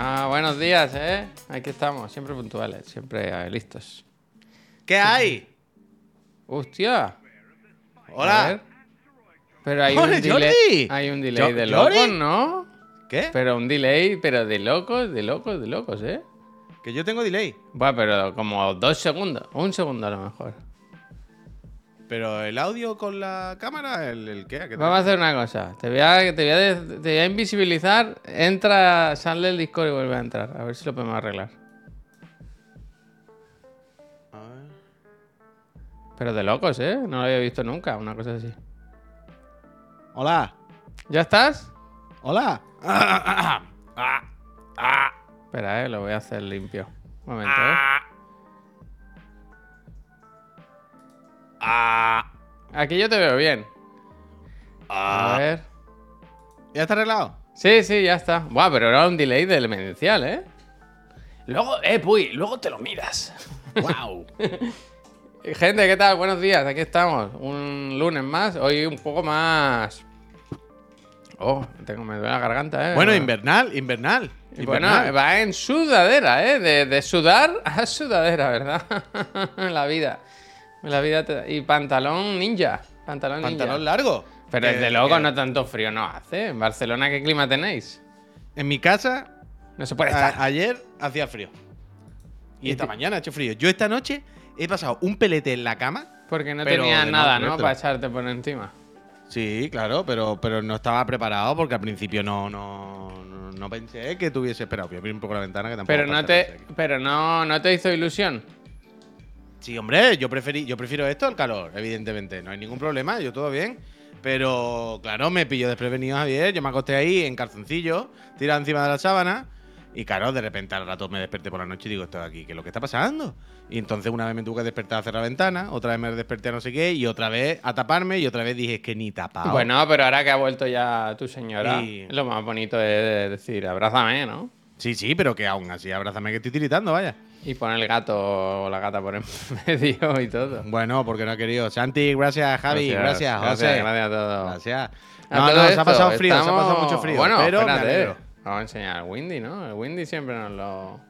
Ah, buenos días, ¿eh? Aquí estamos, siempre puntuales, siempre eh, listos. ¿Qué hay? ¡Hostia! A Hola. Pero hay un delay, Jordi. hay un delay de Jordi. locos, ¿no? ¿Qué? Pero un delay, pero de locos, de locos, de locos, ¿eh? Que yo tengo delay. Buah, pero como dos segundos, un segundo a lo mejor. Pero el audio con la cámara, el, el qué? ¿A qué te- Vamos a hacer una cosa. Te voy a, te voy a, te voy a invisibilizar. Entra, sal del Discord y vuelve a entrar. A ver si lo podemos arreglar. A ver. Pero de locos, ¿eh? No lo había visto nunca, una cosa así. Hola. ¿Ya estás? Hola. Ah, ah, ah, Espera, eh, lo voy a hacer limpio. Un momento, eh. ah. Ah, Aquí yo te veo bien. A ah. ver. ¿Ya está arreglado? Sí, sí, ya está. Buah, pero era un delay del demencial, ¿eh? Luego, eh, Puy, luego te lo miras. ¡Wow! Gente, ¿qué tal? Buenos días, aquí estamos. Un lunes más, hoy un poco más. Oh, tengo, me duele la garganta, ¿eh? bueno, invernal, invernal. Y Bueno, invernal. va en sudadera, ¿eh? De, de sudar a sudadera, ¿verdad? la vida. La vida te- Y pantalón ninja. Pantalón, Pantalón ninja. largo. Pero Que- es de loco, que no tanto frío no hace. En Barcelona, ¿qué clima tenéis? En mi casa, No se puede estar. ayer hacía frío. Y Y esta mañana ha hecho frío. Yo esta noche he pasado un pelete en la cama. Porque no no nada, ¿no? Para echarte por encima. Sí, claro, pero, pero no estaba preparado porque al principio no, no, no, no pensé que tuviese esperado. Voy a abrir un poco la ventana que tampoco. Pero no te, pero no, no te hizo ilusión. Sí, hombre, yo, preferí, yo prefiero esto al calor, evidentemente. No hay ningún problema, yo todo bien. Pero, claro, me pilló desprevenido Javier. Yo me acosté ahí en calzoncillo, tirado encima de la sábana. Y claro, de repente al rato me desperté por la noche y digo, esto de aquí, ¿qué es lo que está pasando? Y entonces una vez me tuve que despertar a cerrar la ventana, otra vez me desperté a no sé qué, y otra vez a taparme, y otra vez dije, es que ni tapado. Bueno, pero ahora que ha vuelto ya tu señora, Y- es lo más bonito de decir, abrázame, ¿no? Sí, sí, pero que aún así, abrázame que estoy tiritando, vaya. Y pon el gato o la gata por en medio y todo. Bueno, porque no ha querido. Santi, gracias, Javi, gracias, José. Gracias, gracias a todos. Gracias. No, no, se ha pasado frío, se ha pasado estamos- mucho frío. Bueno, pero espérate. Vamos a enseñar al Windy, ¿no? El Windy siempre nos lo...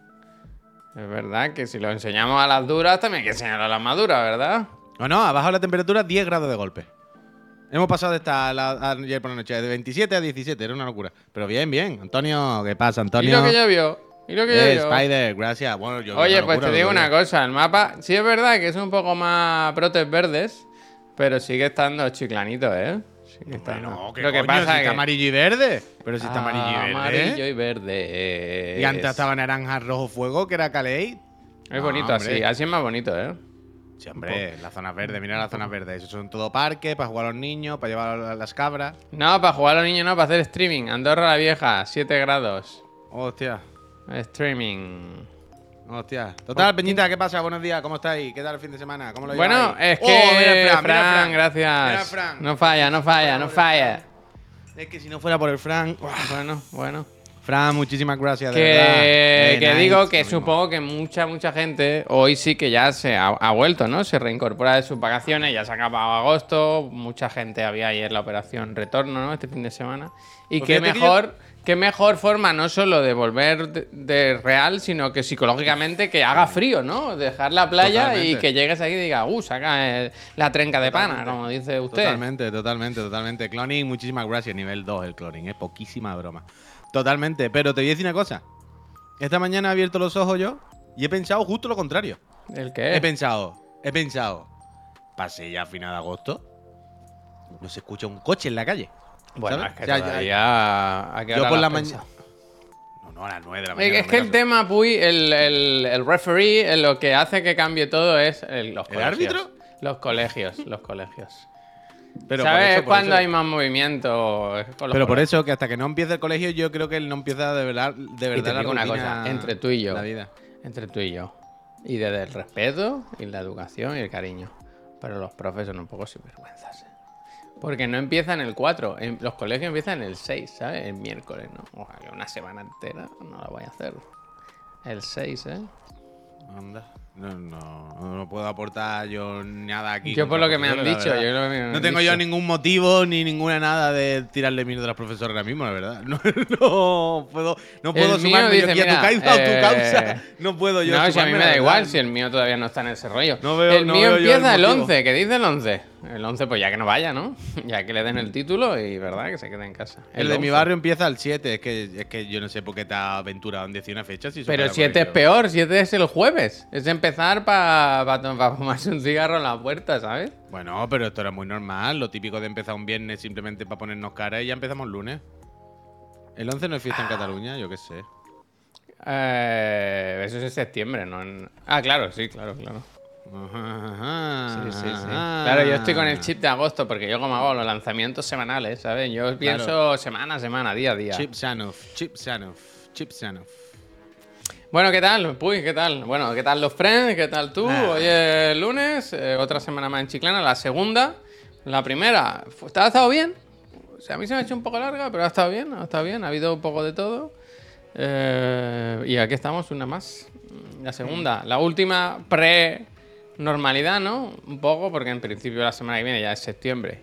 Es verdad que si lo enseñamos a las duras, también hay que enseñarlo a las maduras, ¿verdad? No, no, ha bajado la temperatura 10 grados de golpe. Hemos pasado de estar la- ayer por la noche de 27 a 17, era una locura. Pero bien, bien. Antonio, ¿qué pasa, Antonio? Y lo que llovió. Y lo que Eh. Spider, gracias. Bueno, yo Oye, pues te digo una cosa, el mapa sí es verdad que es un poco más brotes verdes, pero sigue estando chiclanito, ¿eh? Sigue estando. No, ¿qué Lo que coño? pasa si está que amarillo y verde. Pero si está amarillo y Ah, verde. amarillo y verde. Y antes estaba naranja, rojo, fuego, que era Calais. Es bonito hombre. así, así es más bonito, ¿eh? Sí, hombre, las zonas verdes, mira las zonas verdes. Eso son todo parques para jugar a los niños, para llevar a las cabras. No, para jugar a los niños no, para hacer streaming. Andorra la Vieja, 7 grados. Hostia, Streaming. hostia. Total, Peñita, ¿qué pasa? Buenos días, ¿cómo estáis? ¿Qué tal el fin de semana? ¿Cómo lo Bueno, lleváis? es que. Oh, mira, Fran, mira, Fran. gracias. Mira, Fran. No falla, no falla, no falla. Es que si no fuera por el Fran. Bueno, bueno. Fran, muchísimas gracias. de Que, verdad. Eh, que nice, digo que supongo que mucha, mucha gente hoy sí que ya se ha, ha vuelto, ¿no? Se reincorpora de sus vacaciones, ya se ha acabado agosto, mucha gente había ayer la operación retorno, ¿no? Este fin de semana. Y Pues qué que mejor, qué mejor forma no solo de volver de, de real, sino que psicológicamente que haga frío, ¿no? Dejar la playa y que llegues aquí y diga, uh, saca el- la trenca de pana, como dice usted. Totalmente, totalmente, totalmente. Cloning, muchísimas gracias. Nivel 2 el cloning, es poquísima broma. Totalmente, pero te voy a decir una cosa. Esta mañana he abierto los ojos yo y he pensado justo lo contrario. ¿El He qué? pensado, he pensado, pasé ya a final de agosto, no se escucha un coche en la calle. Bueno, ¿sabes? es que ya- todavía... ¿a qué yo por la mañana. No, no, a las 9 de la Es mañana. es que el caso. tema, Puy, el, el, el referee, eh, lo que hace que cambie todo es el- los ¿El colegios. árbitro? Los colegios, los colegios. Pero ¿Sabes eso, cuándo eso- hay más movimiento? Es con los Pero por eso que hasta que no empiece el colegio, yo creo que él no empieza de verdad, de Y verdad te la digo una cosa, entre tú y yo. La vida. Entre tú y yo. Y desde el respeto y la educación y el cariño. Pero los profes son un poco sinvergüenzas. Porque no empiezan el 4, en- los colegios empiezan el 6, ¿sabes? El miércoles, ¿no? O sea, que una semana entera no la voy a hacer. El 6, ¿eh? Anda. No, no, no puedo aportar yo nada aquí. Yo por lo que me han dicho, la yo verdad. creo que me han No tengo yo ningún motivo ni ninguna nada de tirarle mierda a los profesores ahora mismo, la verdad. No, no puedo, no puedo El sumarme yo dice, aquí a tu mira, causa o tu causa. No puedo yo No, si a mí me da igual, si el mío todavía no está en ese rollo. No veo- el mío veo el empieza el, motivo. 11, ¿qué dice el 11? El 11, pues ya que no vaya, ¿no? ya que le den el título y, ¿verdad? Que se quede en casa. El, de mi 11. barrio empieza al 7. Es que, es que yo no sé por qué te has aventurado en decir una fecha. Si Pero para 7 es peor, 7 es el jueves. Es empezar para fumarse un cigarro en la puerta, ¿sabes? Bueno, pero esto era muy normal. Lo típico de empezar un viernes simplemente para ponernos cara y ya empezamos lunes. El 11 no es fiesta en Cataluña, yo qué sé. Eh, eso es en septiembre, ¿no? en- Ah, claro, sí, claro, claro. Ajá, Sí, sí, sí. ajá. Claro, yo estoy con el chip de agosto porque yo como hago los lanzamientos semanales, ¿sabes? Yo pienso semana a semana, día a día. Chip Sanov, Chip Sanov, Chip Sanov. Bueno, ¿qué tal? Puy, ¿qué tal? Bueno, ¿qué tal los friends? ¿Qué tal tú? Ah. Hoy es lunes, eh, otra semana más en Chiclana, la segunda. La primera, ¿te ha estado bien? O sea, a mí se me ha hecho un poco larga, pero ha estado bien, ha estado bien, ha habido un poco de todo. Eh, y aquí estamos, una más. La segunda, la última pre-normalidad, ¿no? Un poco, porque en principio la semana que viene ya es septiembre.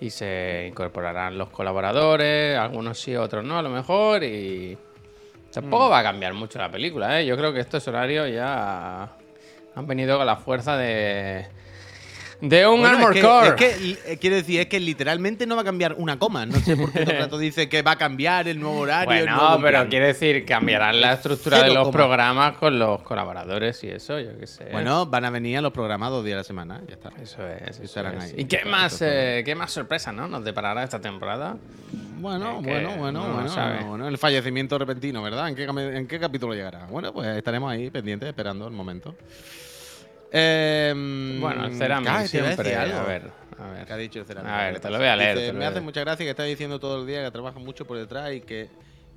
Y se incorporarán los colaboradores, algunos sí, otros no, a lo mejor. Y tampoco va a cambiar mucho la película, ¿eh? Yo creo que estos horarios ya han venido con la fuerza de. De un Bueno, Armor es que, Core. es que, eh, quiero decir, es que literalmente no va a cambiar una coma. No sé por qué todo el rato dice que va a cambiar el nuevo horario. el Bueno, nuevo pero quiere decir, cambiarán la estructura de los coma. programas con los colaboradores y eso, yo qué sé. Bueno, van a venir a los programas dos días a la semana, ya está. Eso es. eso es. ahí. ¿Y qué más, eh, qué más sorpresas ¿no? nos deparará esta temporada? Bueno, bueno, bueno, no bueno, sabe. bueno, El fallecimiento repentino, ¿verdad? ¿En qué, ¿En qué capítulo llegará? Bueno, pues estaremos ahí pendientes, esperando el momento. Eh, Bueno, Ceramic siempre. algo. A ver, a ver. ¿Qué ha dicho el Ceramic? A ver, ¿Qué te lo voy a leer, Dice, me hace mucha gracia que está diciendo todo el día que trabaja mucho por detrás y que.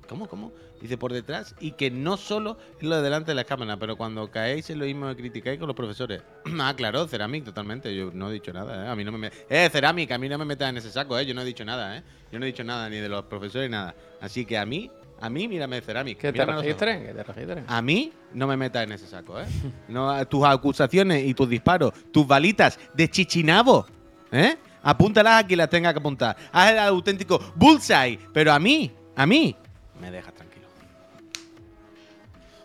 ¿Cómo, cómo? Dice por detrás y que no solo es lo de delante de la cámara, pero cuando caéis en lo mismo que criticáis con los profesores. ah, claro, Ceramic, totalmente. Yo no he dicho nada, ¿eh? A mí no me. me- Eh, Ceramic, a mí no me metas en ese saco, ¿eh? Yo no he dicho nada, ¿eh? Yo no he dicho nada ni de los profesores ni nada. Así que a mí, a mí, mírame, Ceramic. Que te registren, que te registren. A mí no me metas en ese saco, ¿eh? No, tus acusaciones y tus disparos, tus balitas de chichinabo, ¿eh? Apúntalas a quien las tenga que apuntar. Haz el auténtico bullseye, pero a mí, a mí, me dejas tranquilo.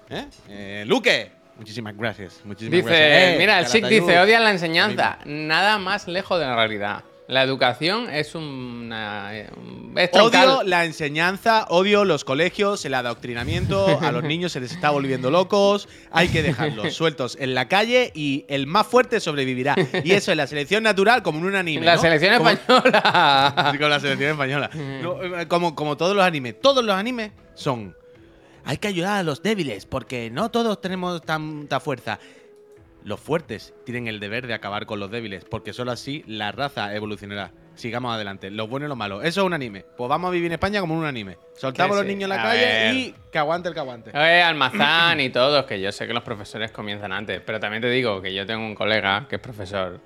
¿Eh? Eh, Luque, muchísimas gracias. Muchísimas Dice, gracias. Eh, mira, el Calatayud. dice, odian la enseñanza. Nada más lejos de la realidad. La educación es una... un- Es Odio la enseñanza, odio los colegios, el adoctrinamiento, a los niños se les está volviendo locos, hay que dejarlos sueltos en la calle y el más fuerte sobrevivirá. Y eso es la selección natural como en un anime. La ¿no? selección Como- española. Con la selección española. No, eh, como, como todos los animes. Todos los animes son. Hay que ayudar a los débiles, porque no todos tenemos tanta fuerza. Los fuertes tienen el deber de acabar con los débiles, porque solo así la raza evolucionará. Sigamos adelante. Los buenos y los malos. Eso es un anime. Pues vamos a vivir en España como un anime. Soltamos a los niños en la A calle ver. y que aguante el que aguante. Almazán y todos, que yo sé que los profesores comienzan antes, pero también te digo que yo tengo un colega que es profesor.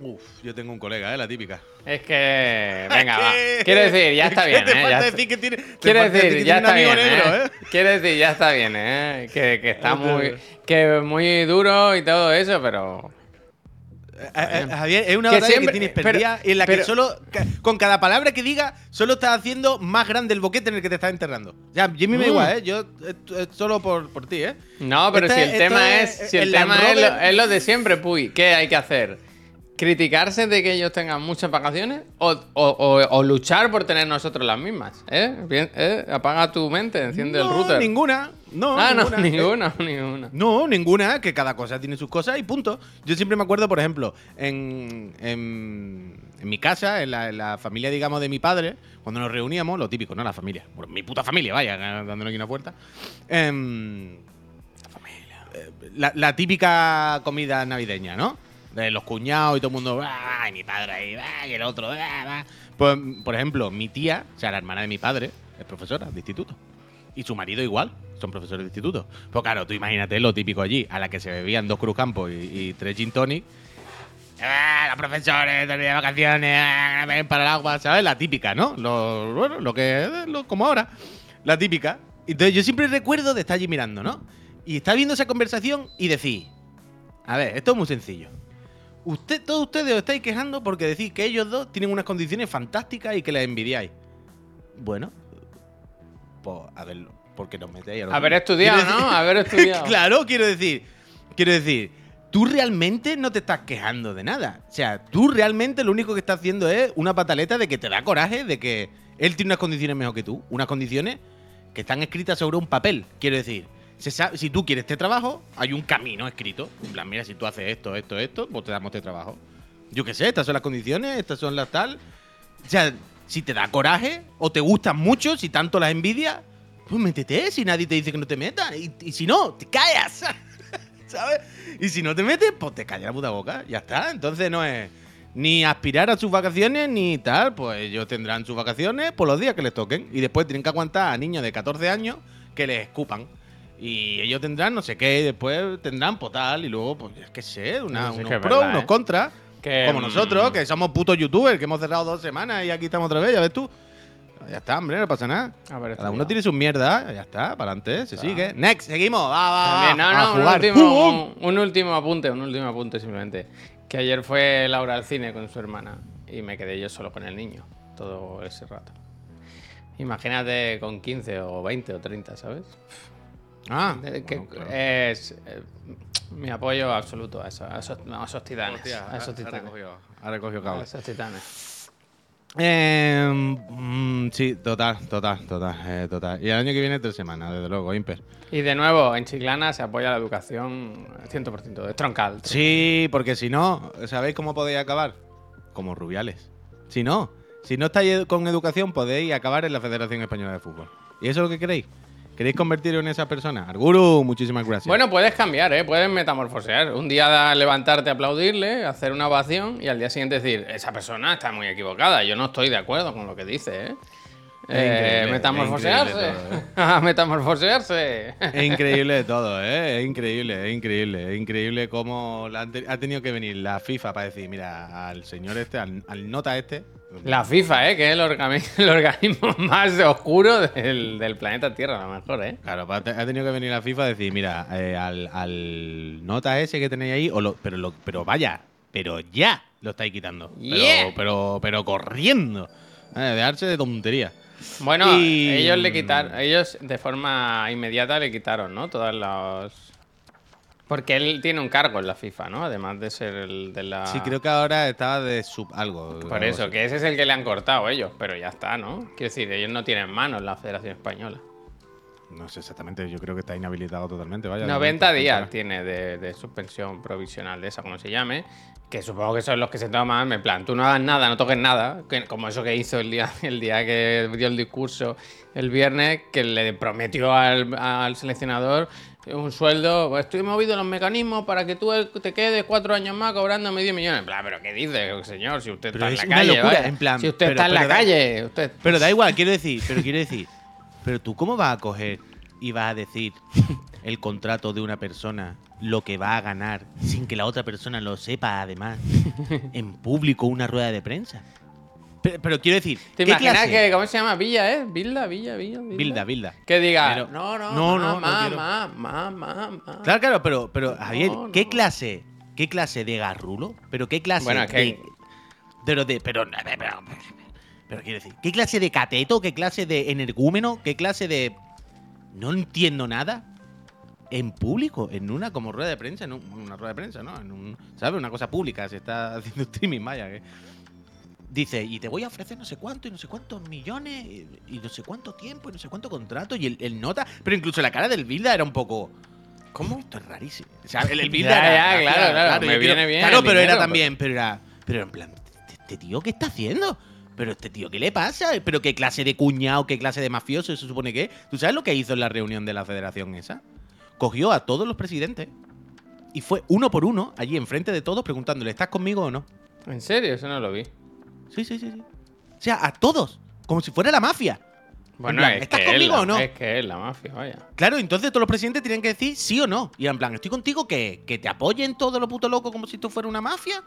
Uf, yo tengo un colega, ¿eh? La típica. Es que, venga, va. Quiero decir, ya está ¿Qué bien, ¿eh? falta Ya está- decir que tiene, te Quiero decir, ya está bien, ¿eh? ¿eh? Quiero decir, ya está bien, ¿eh? Que, que está muy, que muy duro y todo eso, pero... Eh, Javier, es una Que batalla siempre- que tienes pero- perdida y en la que pero- solo con cada palabra que diga solo estás haciendo más grande el boquete en el que te estás enterrando. Ya, mí me Mm. igual, ¿eh? Yo eh, solo por, por ti, ¿eh? No, pero Este- si el tema es es, si el, el tema es lo, es lo de siempre, Puy, ¿qué hay que hacer? ¿Criticarse de que ellos tengan muchas vacaciones o, o- o- o luchar por tener nosotros las mismas? ¿Eh? Bien, ¿eh? Apaga tu mente, enciende el No, router. ninguna. No, ah, no, ninguna. Eh, ninguna, ninguna. No, ninguna, que cada cosa tiene sus cosas y punto. Yo siempre me acuerdo, por ejemplo, en, en, en mi casa, en la, en la familia, digamos, de mi padre, cuando nos reuníamos, lo típico, ¿no? La familia. Bueno, mi puta familia, vaya, dándonos aquí una puerta. Em, eh, la, la típica comida navideña, ¿no? De los cuñados y todo el mundo, "Ah", y mi padre ahí, "Ah", y el otro, "Ah, ah". Pues, por ejemplo, mi tía, o sea, la hermana de mi padre, es profesora de instituto. Y su marido igual, son profesores de instituto. Pues claro, tú imagínate lo típico allí, a la que se bebían dos Cruz Campo y, tres Gin Tonic. Ah, los profesores de vacaciones, ah, ven para el agua, ¿sabes? La típica, ¿no? Lo, bueno, lo que lo- como ahora. La típica. Entonces yo siempre recuerdo de estar allí mirando, ¿no? Y estar viendo esa conversación y decir, A ver, esto es muy sencillo. Usted, todos ustedes os estáis quejando porque decís que ellos dos tienen unas condiciones fantásticas y que les envidiáis. Bueno, pues a ver, ¿por qué nos metéis a los Haber estudiado, ¿no? decir- Haber estudiado. claro, quiero decir, quiero decir, tú realmente no te estás quejando de nada. O sea, tú realmente lo único que estás haciendo es una pataleta de que te da coraje de que él tiene unas condiciones mejor que tú. Unas condiciones que están escritas sobre un papel. Quiero decir, si tú quieres este trabajo, hay un camino escrito. En plan, mira, si tú haces esto, esto, esto, pues te damos este trabajo. Yo qué sé, estas son las condiciones, estas son las tal. O sea, si te da coraje o te gustan mucho, si tanto las envidias, pues métete, si nadie te dice que no te metas. Y, y si no, te callas. ¿Sabes? Y si no te metes, pues te callas la puta boca. Ya está. Entonces no es ni aspirar a sus vacaciones ni tal. Pues ellos tendrán sus vacaciones por los días que les toquen. Y después tienen que aguantar a niños de 14 años que les escupan. Y ellos tendrán no sé qué, y después tendrán pues tal, y luego, pues, qué sé, una- sí unos pros, verdad, unos ¿eh? contras. Que, Como nosotros, que somos putos youtubers, que hemos cerrado dos semanas y aquí estamos otra vez, ya ves tú. Ya está, hombre, no pasa nada. Haber Cada uno tiene sus mierdas, ya está, para adelante, se sigue. Next, seguimos, va, va, También, no, a no, un jugar. último, un, un último apunte, un último apunte simplemente. Que ayer fue Laura al cine con su hermana y me quedé yo solo con el niño todo ese rato. Imagínate con 15 o 20 o 30, ¿sabes? Ah, que bueno, claro. Es eh, mi apoyo absoluto a, eso- a esos, a esos titanes. Hostia, a esos ha- ha titanes. recogido- ha recogido A cable. esos titanes. Eh, mm, sí, total, total, total, eh, total. Y el año que viene tres semanas, desde luego, Imper. Y de nuevo, en Chiclana se apoya la educación 100%, es troncal. Sí, porque si no, ¿sabéis cómo podéis acabar? Como Rubiales. Si no, si no estáis con educación, podéis acabar en la Federación Española de Fútbol. ¿Y eso es lo que queréis? ¿Queréis convertiros en esa persona? Arguru, muchísimas gracias. Bueno, puedes cambiar, ¿eh? Puedes metamorfosear. Un día levantarte, aplaudirle, hacer una ovación y al día siguiente decir, esa persona está muy equivocada, yo no estoy de acuerdo con lo que dice, ¿eh? Eh, metamorfosearse. A metamorfosearse. Es increíble de todo, ¿eh? Es increíble, es increíble. Es increíble cómo la ha tenido que venir la FIFA para decir, mira, al señor este, al, al nota este. La FIFA, ¿eh? Que es el, organi- el organismo más oscuro del, del planeta Tierra, a lo mejor, ¿eh? Claro, te- ha tenido que venir la FIFA a decir, mira, eh, al, al nota ese que tenéis ahí, o lo- pero, lo- pero vaya, pero ya lo estáis quitando. Pero, Yeah. pero, pero corriendo. Eh, dejarse de tontería. Bueno, Y- ellos le quitaron, ellos de forma inmediata le quitaron, ¿no? Todas los... Porque él tiene un cargo en la FIFA, ¿no? Además de ser el de la... Sí, creo que ahora estaba de sub algo. Por eso, que ese es el que le han cortado ellos, pero ya está, ¿no? Quiero decir, ellos no tienen manos la Federación Española. No sé exactamente, yo creo que está inhabilitado totalmente. Vaya, de 90 momento, días tiene de, de suspensión provisional, de esa, como se llame, que supongo que son los que se toman, en plan, tú no hagas nada, no toques nada, que- como eso que hizo el día, el día que dio el discurso el viernes, que le prometió al, al seleccionador un sueldo, pues estoy movido los mecanismos para que tú te quedes cuatro años más cobrando medio millón. En plan, pero ¿qué dice, señor? Si usted Pero está en la calle, locura, en plan, si usted pero- está en la da- calle, usted... Pero da igual, quiero decir, pero quiero decir, pero tú cómo vas a coger y vas a decir el contrato de una persona, lo que va a ganar, sin que la otra persona lo sepa además, en público una rueda de prensa. Pero, pero quiero decir, ¿Te ¿qué imaginas clase? que, cómo se llama? Villa, ¿eh? Villa, Villa, Villa. Bilda, Bilda. Que diga, Pero- no, no, no, no, no ma, quiero. ma, ma, ma, ma. Claro, claro, pero, pero Javier, No, ¿qué no. clase? ¿Qué clase de garrulo? ¿Pero qué clase Bueno, es que- de. Pero de. Pero, pero, pero, pero quiero decir, ¿qué clase de cateto? ¿Qué clase de energúmeno? ¿Qué clase de. No entiendo nada? En público, en una como rueda de prensa, en un- una rueda de prensa, ¿no? En un, ¿Sabes? Una cosa pública, se está haciendo streaming, vaya. Que, dice, y te voy a ofrecer no sé cuánto y no sé cuántos millones y, y no sé cuánto tiempo y no sé cuánto contrato y el, el nota. Pero incluso la cara del Bilda era un poco. ¿Cómo? Esto es rarísimo. O sea, el, el Bilda Ya, era- ya, claro, claro, me viene quiero- bien Claro, pero era también, pero era. Pero en plan, ¿este, este tío qué está haciendo? Pero este tío, ¿qué le pasa? ¿Pero qué clase de cuñado, qué clase de mafioso se supone que es? ¿Tú sabes lo que hizo en la reunión de la federación esa? Cogió a todos los presidentes y fue uno por uno, allí enfrente de todos, preguntándole, ¿estás conmigo o no? ¿En serio? Eso no lo vi. Sí, sí, sí, sí. O sea, a todos, como si fuera la mafia. Bueno, plan, es ¿estás que conmigo es la, o no? Es que es la mafia, vaya. Claro, entonces todos los presidentes tenían que decir sí o no. Y en plan, ¿estoy contigo que, que te apoyen todo lo puto loco como si tú fuera una mafia?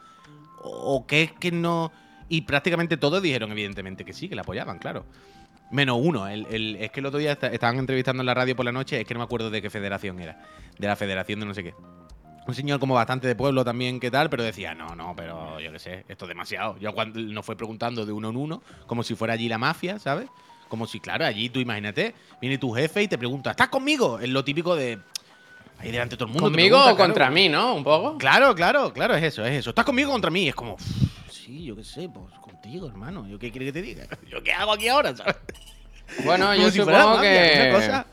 ¿O o que es que no...? Y prácticamente todos dijeron evidentemente que sí, que la apoyaban, claro. Menos uno. El, el- es que el otro día esta- estaban entrevistando en la radio por la noche, es que no me acuerdo de qué federación era. De la federación de no sé qué. un señor como bastante de pueblo también, ¿qué tal? Pero decía, no, no, pero yo qué sé, esto es demasiado. Yo cuando nos fue preguntando de uno en uno, como si fuera allí la mafia, ¿sabes? Como si, claro, allí tú imagínate, viene tu jefe y te pregunta, ¿estás conmigo? Es lo típico de. Ahí delante de todo el mundo. ¿Conmigo o contra claro. mí, no? Un poco. Claro, claro, claro, es eso, es eso. ¿Estás conmigo o contra mí? Es como, sí, yo qué sé, pues contigo, hermano. ¿Yo qué quiere que te diga? ¿Yo qué hago aquí ahora, sabes? Bueno, yo si supongo mafia, que. una cosa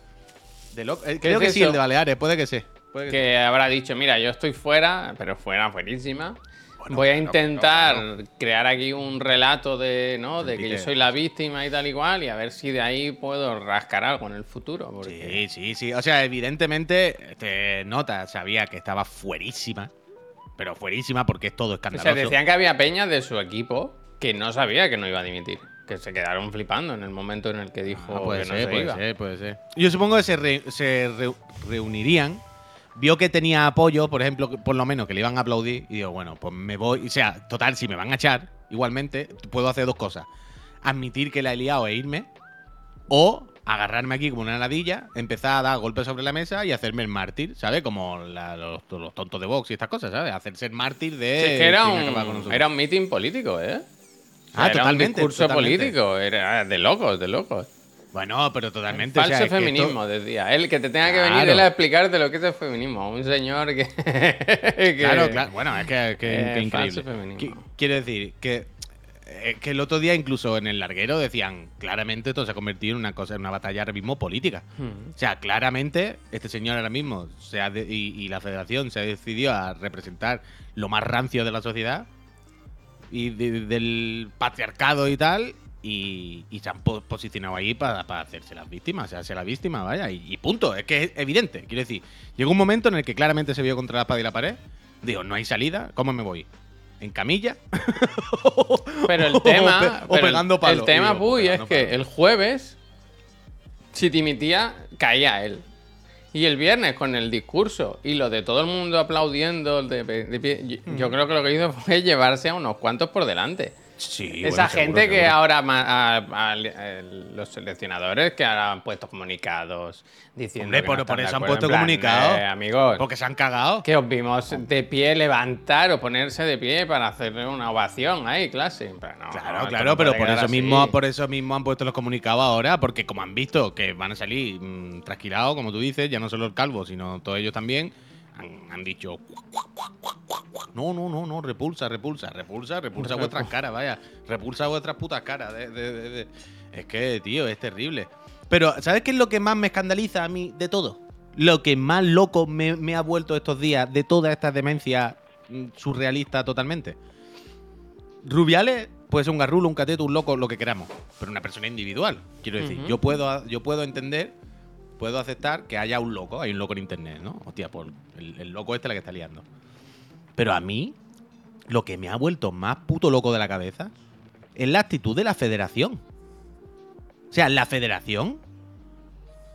de loco. Eh, Creo es que sí, el de Baleares, puede que sí. Puede que que habrá dicho, mira, yo estoy fuera, pero fuera, fuerísima. Bueno, Voy a intentar crear aquí un relato de, ¿no? de que yo soy la víctima y tal y cual, y a ver si de ahí puedo rascar algo en el futuro. Porque... Sí, sí, sí. O sea, evidentemente, este, nota, sabía que estaba fuerísima. Pero fuerísima porque es todo O escandaloso. sea, decían que había peñas de su equipo que no sabía que no iba a dimitir. Que se quedaron flipando en el momento en el que dijo Ah, puede que no ser, se puede iba. ser, puede ser. Yo supongo que se, re- se re- reunirían. Vio que tenía apoyo, por ejemplo, por lo menos que le iban a aplaudir. Y digo, bueno, pues me voy. O sea, total, si me van a echar, igualmente, puedo hacer dos cosas: admitir que la he liado e irme. O agarrarme aquí como una ladilla, empezar a dar golpes sobre la mesa y hacerme el mártir, ¿sabes? Como la- los, los tontos de Vox y estas cosas, ¿sabes? Hacerse el mártir de. Sí, es que era un, era un meeting político, ¿eh? O sea, Ah, era totalmente, Un discurso totalmente. político, era de locos, de locos. Bueno, pero totalmente. o Falso sea, esto- feminismo, decía. Él que te tenga que venir él a explicarte lo que es el feminismo. Un señor que. que- Claro, claro. Bueno, es que, que- Eh, que increíble. falso feminismo. Qui- Quiero decir que, eh, que el otro día, incluso en el larguero, decían claramente esto se ha convertido en una cosa, en una batalla ahora mismo política. Hmm. O sea, claramente, este señor ahora mismo se ha de- y, y la federación se ha decidido a representar lo más rancio de la sociedad y de- del patriarcado y tal. Y, y se han po- posicionado ahí para, para hacerse las víctimas, o sea, ser la víctima, vaya, y, y punto. Es que es evidente. Quiero decir, llegó un momento en el que claramente se vio contra la espada y la pared. Digo, no hay salida, ¿cómo me voy? ¿En camilla? Pero el O tema. pe- o pegando palos. El tema, Digo, Puy, es que el jueves, si dimitía, caía él. Y el viernes, con el discurso y lo de todo el mundo aplaudiendo de, de pie, yo, yo creo que lo que hizo fue llevarse a unos cuantos por delante. Sí, Esa bueno, gente que ahora, a- a- los seleccionadores que ahora han puesto comunicados diciendo. Hombre, que por- no eso han puesto comunicados. eh, amigos, Porque se han cagado. que os vimos de pie levantar o ponerse de pie para hacerle una ovación ahí, clase. Pero no, Claro, claro, pero por eso así. mismo, por eso mismo han puesto los comunicados ahora, porque como han visto que van a salir mm, trasquilados, como tú dices, ya no solo el calvo, sino todos ellos también, han, han dicho no, no, no, no, repulsa, repulsa, repulsa, repulsa vuestras caras, vaya, repulsa vuestras putas caras. de- de- de- de- Es que, tío, es terrible. Pero, ¿sabes qué es lo que más me escandaliza a mí de todo? Lo que más loco me, me ha vuelto estos días de toda esta demencia mm, surrealista totalmente. Rubiales puede ser un garrulo, un cateto, un loco, lo que queramos, pero una persona individual. Quiero decir, yo, puedo, yo puedo entender, puedo aceptar que haya un loco, hay un loco en internet, ¿no? Hostia, pues el, el loco este es la que está liando. Pero a mí, lo que me ha vuelto más puto loco de la cabeza es la actitud de la federación. O sea, la federación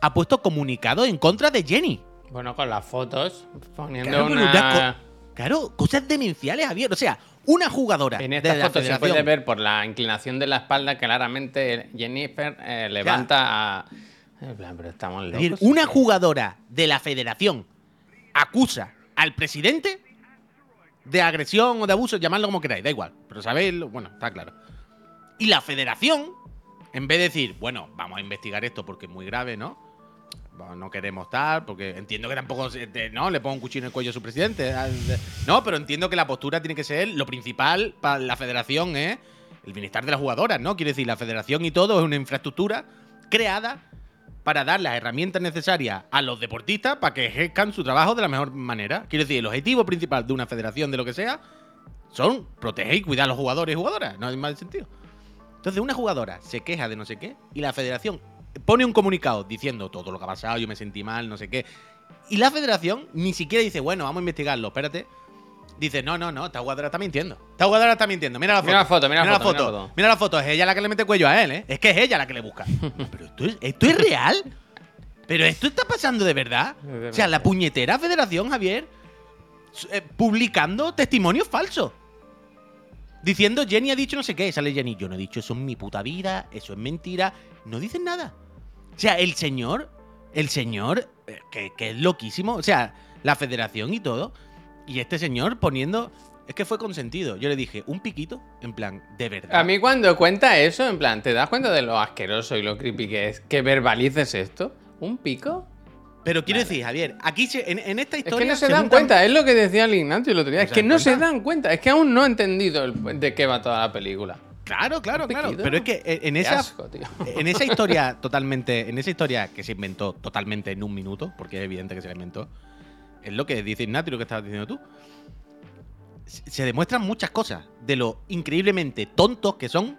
ha puesto comunicado en contra de Jenny. Bueno, con las fotos, poniendo Claro, una. Claro, cosas demenciales, Javier. O sea, una jugadora En de esta la foto se puede ver por la inclinación de la espalda claramente Jennifer eh, levanta a. En plan, pero estamos Es decir, locos. una jugadora de la federación acusa al presidente de agresión o de abuso, llamadlo como queráis, da igual. Pero sabéis, bueno, está claro. Y la federación, en vez de decir, bueno, vamos a investigar esto porque es muy grave, ¿no? Bueno, no queremos tal, porque entiendo que tampoco, no, le pongo un cuchillo en el cuello a su presidente. No, pero entiendo que la postura tiene que ser, lo principal para la federación es el bienestar de las jugadoras, ¿no? Quiero decir, la federación y todo es una infraestructura creada para dar las herramientas necesarias a los deportistas para que ejerzan su trabajo de la mejor manera. Quiero decir, el objetivo principal de una federación, de lo que sea, son proteger y cuidar a los jugadores y jugadoras. No hay más sentido. Entonces, una jugadora se queja de no sé qué y la federación pone un comunicado diciendo todo lo que ha pasado, yo me sentí mal, no sé qué. Y la federación ni siquiera dice, bueno, vamos a investigarlo, espérate. Dice, no, no, no, esta jugadora está mintiendo. Esta jugadora está mintiendo. Mira la foto. Mira la foto, mira la foto, mira la foto. Mira la foto. Es ella la que le mete cuello a él, ¿eh? Es que es ella la que le busca. Pero esto es, esto es real. Pero esto está pasando de verdad. O sea, la puñetera federación, Javier, eh, publicando testimonios falsos. Diciendo, Jenny ha dicho no sé qué. Sale Jenny, yo no he dicho eso en mi puta vida, eso es mentira. No dicen nada. O sea, el señor, el señor, eh, que, que es loquísimo. O sea, la federación y todo, Y este señor poniendo. Es que fue consentido. Yo le dije, un piquito, en plan, de verdad. A mí cuando cuenta eso, en plan, ¿te das cuenta de lo asqueroso y lo creepy que es que verbalices esto? ¿Un pico? Pero quiero decir, Javier, aquí se- en, en esta Es historia. que no se, se dan juntan- cuenta, es lo que decía el Ignacio el otro día. ¿No Es que no se dan cuenta, es que aún no he entendido el- de qué va toda la película. Claro, claro, claro. Pero es que en, en esa. asco. En esa historia totalmente. En esa historia que se inventó totalmente en un minuto, porque es evidente que se la inventó. Es lo que dice Ignacio y lo que estabas diciendo tú. Se demuestran muchas cosas de lo increíblemente tontos que son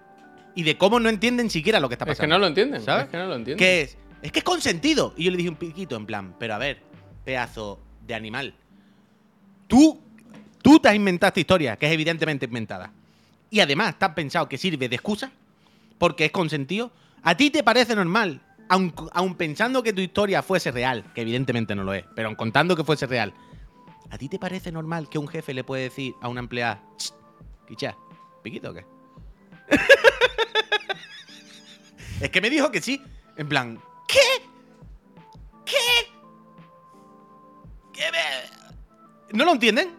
y de cómo no entienden siquiera lo que está Es pasando. que no lo entienden, ¿sabes? es que no lo entienden. Que es, es que es consentido. Y yo le dije un piquito, en plan, pero a ver, pedazo de animal. Tú, tú te has inventado esta historia, que es evidentemente inventada. Y además, te has pensado que sirve de excusa, porque es consentido. ¿A ti te parece normal, aun, aun pensando que tu historia fuese real, que evidentemente no lo es, pero aun contando que fuese real, ¿a ti te parece normal que un jefe le puede decir a una empleada, "Ch, Kicha, piquito o qué? es que me dijo que sí. En plan, ¿qué? ¿Qué? ¿Qué me- ¿No lo entienden?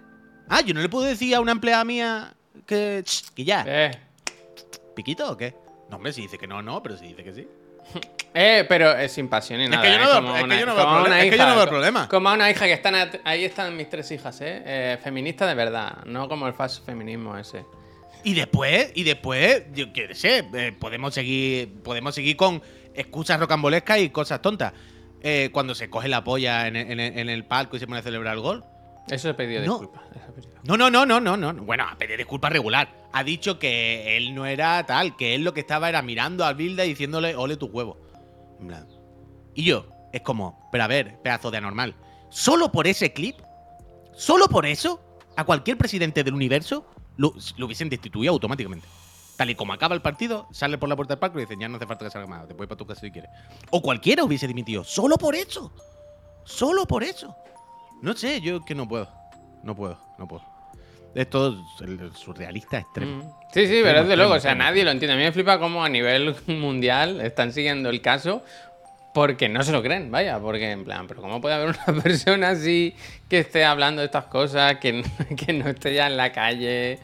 Ah, yo no le puedo decir a una empleada mía que, "Ch, que ya, Eh, piquito o qué? No, hombre, si dice que no, no, pero si dice que sí. eh, pero es sin pasión y Es nada. ¿eh? es que yo no veo problema, es que yo no co- problema. Como a una hija que están. Ahí están mis tres hijas, ¿eh? eh feminista de verdad, no como el falso feminismo ese. Y después, y después, yo qué sé, eh, podemos seguir, podemos seguir con excusas rocambolescas y cosas tontas. Eh, cuando se coge la polla en el, en el- en el palco y se pone a celebrar el gol. Eso he pedido No. disculpas. No, no, no, no, no, no. Bueno, a pedir disculpas regular. Ha dicho que él no era tal, que él lo que estaba era mirando al Bilda y diciéndole, ole tu huevo. Y yo, es como, pero a ver, pedazo de anormal. Solo por ese clip, solo por eso, a cualquier presidente del universo lo, hubiesen destituido automáticamente. Tal y como acaba el partido, sale por la puerta del palco y dicen, ya no hace falta que salga más, te puedes para tu casa si quieres. O cualquiera hubiese dimitido, solo por eso. Solo por eso. No sé, yo que no puedo. No puedo, no puedo. Es todo el surrealista extremo. Mm. Sí, sí, pero es de luego, o sea, nadie lo entiende. A mí me flipa cómo a nivel mundial están siguiendo el caso porque no se lo creen, vaya, porque en plan, pero ¿cómo puede haber una persona así que esté hablando de estas cosas, que, no- que no esté ya en la calle?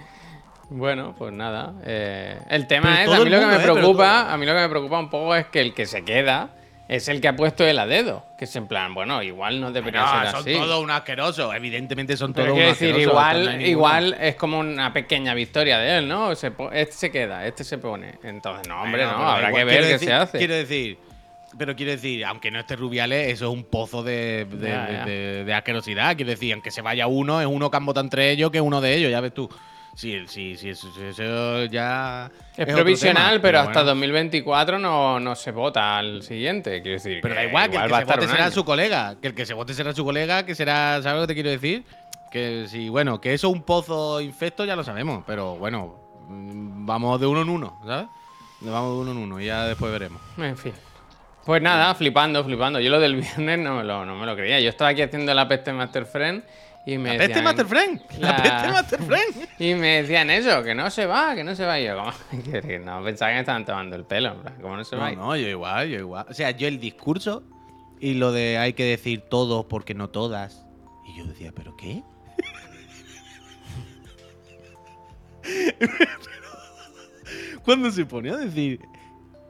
Bueno, pues nada. eh, el tema Pero es, a mí lo que me ¿eh? Preocupa, a mí lo que me preocupa un poco es que el que se queda es el que ha puesto él a dedo, que es en plan, bueno, igual no debería No, ser son así. todos unos asquerosos. Evidentemente son todos quiero decir, no igual, igual es como una pequeña victoria de él, ¿no? Se este se queda, este se pone. Entonces, no, hombre, no, habrá igual, que ver quiero qué decir- se hace. Quiero decir, pero quiero decir, aunque no esté Rubiales, eso es un pozo de, de, Ya, ya. de- de asquerosidad. Quiero decir, aunque se vaya uno, es uno que han votado entre ellos que uno de ellos, ya ves tú. Sí, sí, sí, eso, eso ya. Es otro provisional, tema, pero hasta bueno. 2024 no, no se vota al siguiente. Quiero decir, Pero da igual, que el que se vote será año. su colega. Que el que se vote será su colega, que será. ¿Sabes lo que te quiero decir? Que sí, bueno, que eso es un pozo infecto, ya lo sabemos. Pero bueno, mm, vamos de uno en uno, ¿sabes? Vamos de uno en uno y ya después veremos. En fin. Pues nada, flipando, flipando. Yo lo del viernes no me lo, no me lo creía. Yo estaba aquí haciendo la peste Master Friend y me La peste decían- Master Friend. La La- peste Master Friend. Y me decían eso, que no se va, que no se va. Y yo, como, no, pensaba que me estaban tomando el pelo. ¿Cómo no se va? No, no, yo igual, yo igual. O sea, yo el discurso y lo de hay que decir todos porque no todas. Y yo decía, ¿pero qué? Cuando se pone a decir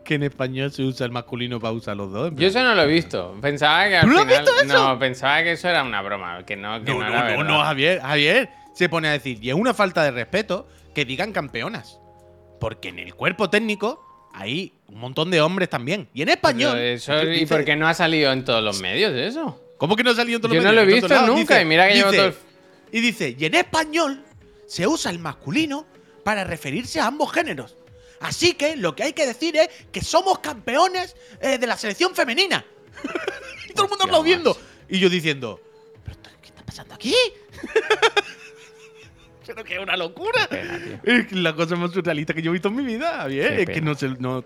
que en español se usa el masculino para usar los dos. Yo eso no lo he visto. Pensaba que al ¿Tú no has final. visto eso? No, pensaba que eso era una broma. Que no, que no, no, era no, no, verdad. no, Javier, Javier se pone a decir, y es una falta de respeto que digan campeonas. Porque en el cuerpo técnico hay un montón de hombres también. Y en español. Eso, ¿Y dice- por qué no ha salido en todos los medios eso? ¿Cómo que no ha salido en todos Yo los no medios? lo he En todos visto lados. nunca, y mira que llevo todo el- Y dice, y en español se usa el masculino para referirse a ambos géneros. Así que lo que hay que decir es que somos campeones eh, de la selección femenina. y todo el mundo aplaudiendo. Y yo diciendo, ¿pero qué está pasando aquí? Pero que es una locura. pena. Es la cosa más surrealista que yo he visto en mi vida. Qué es que no sé, no.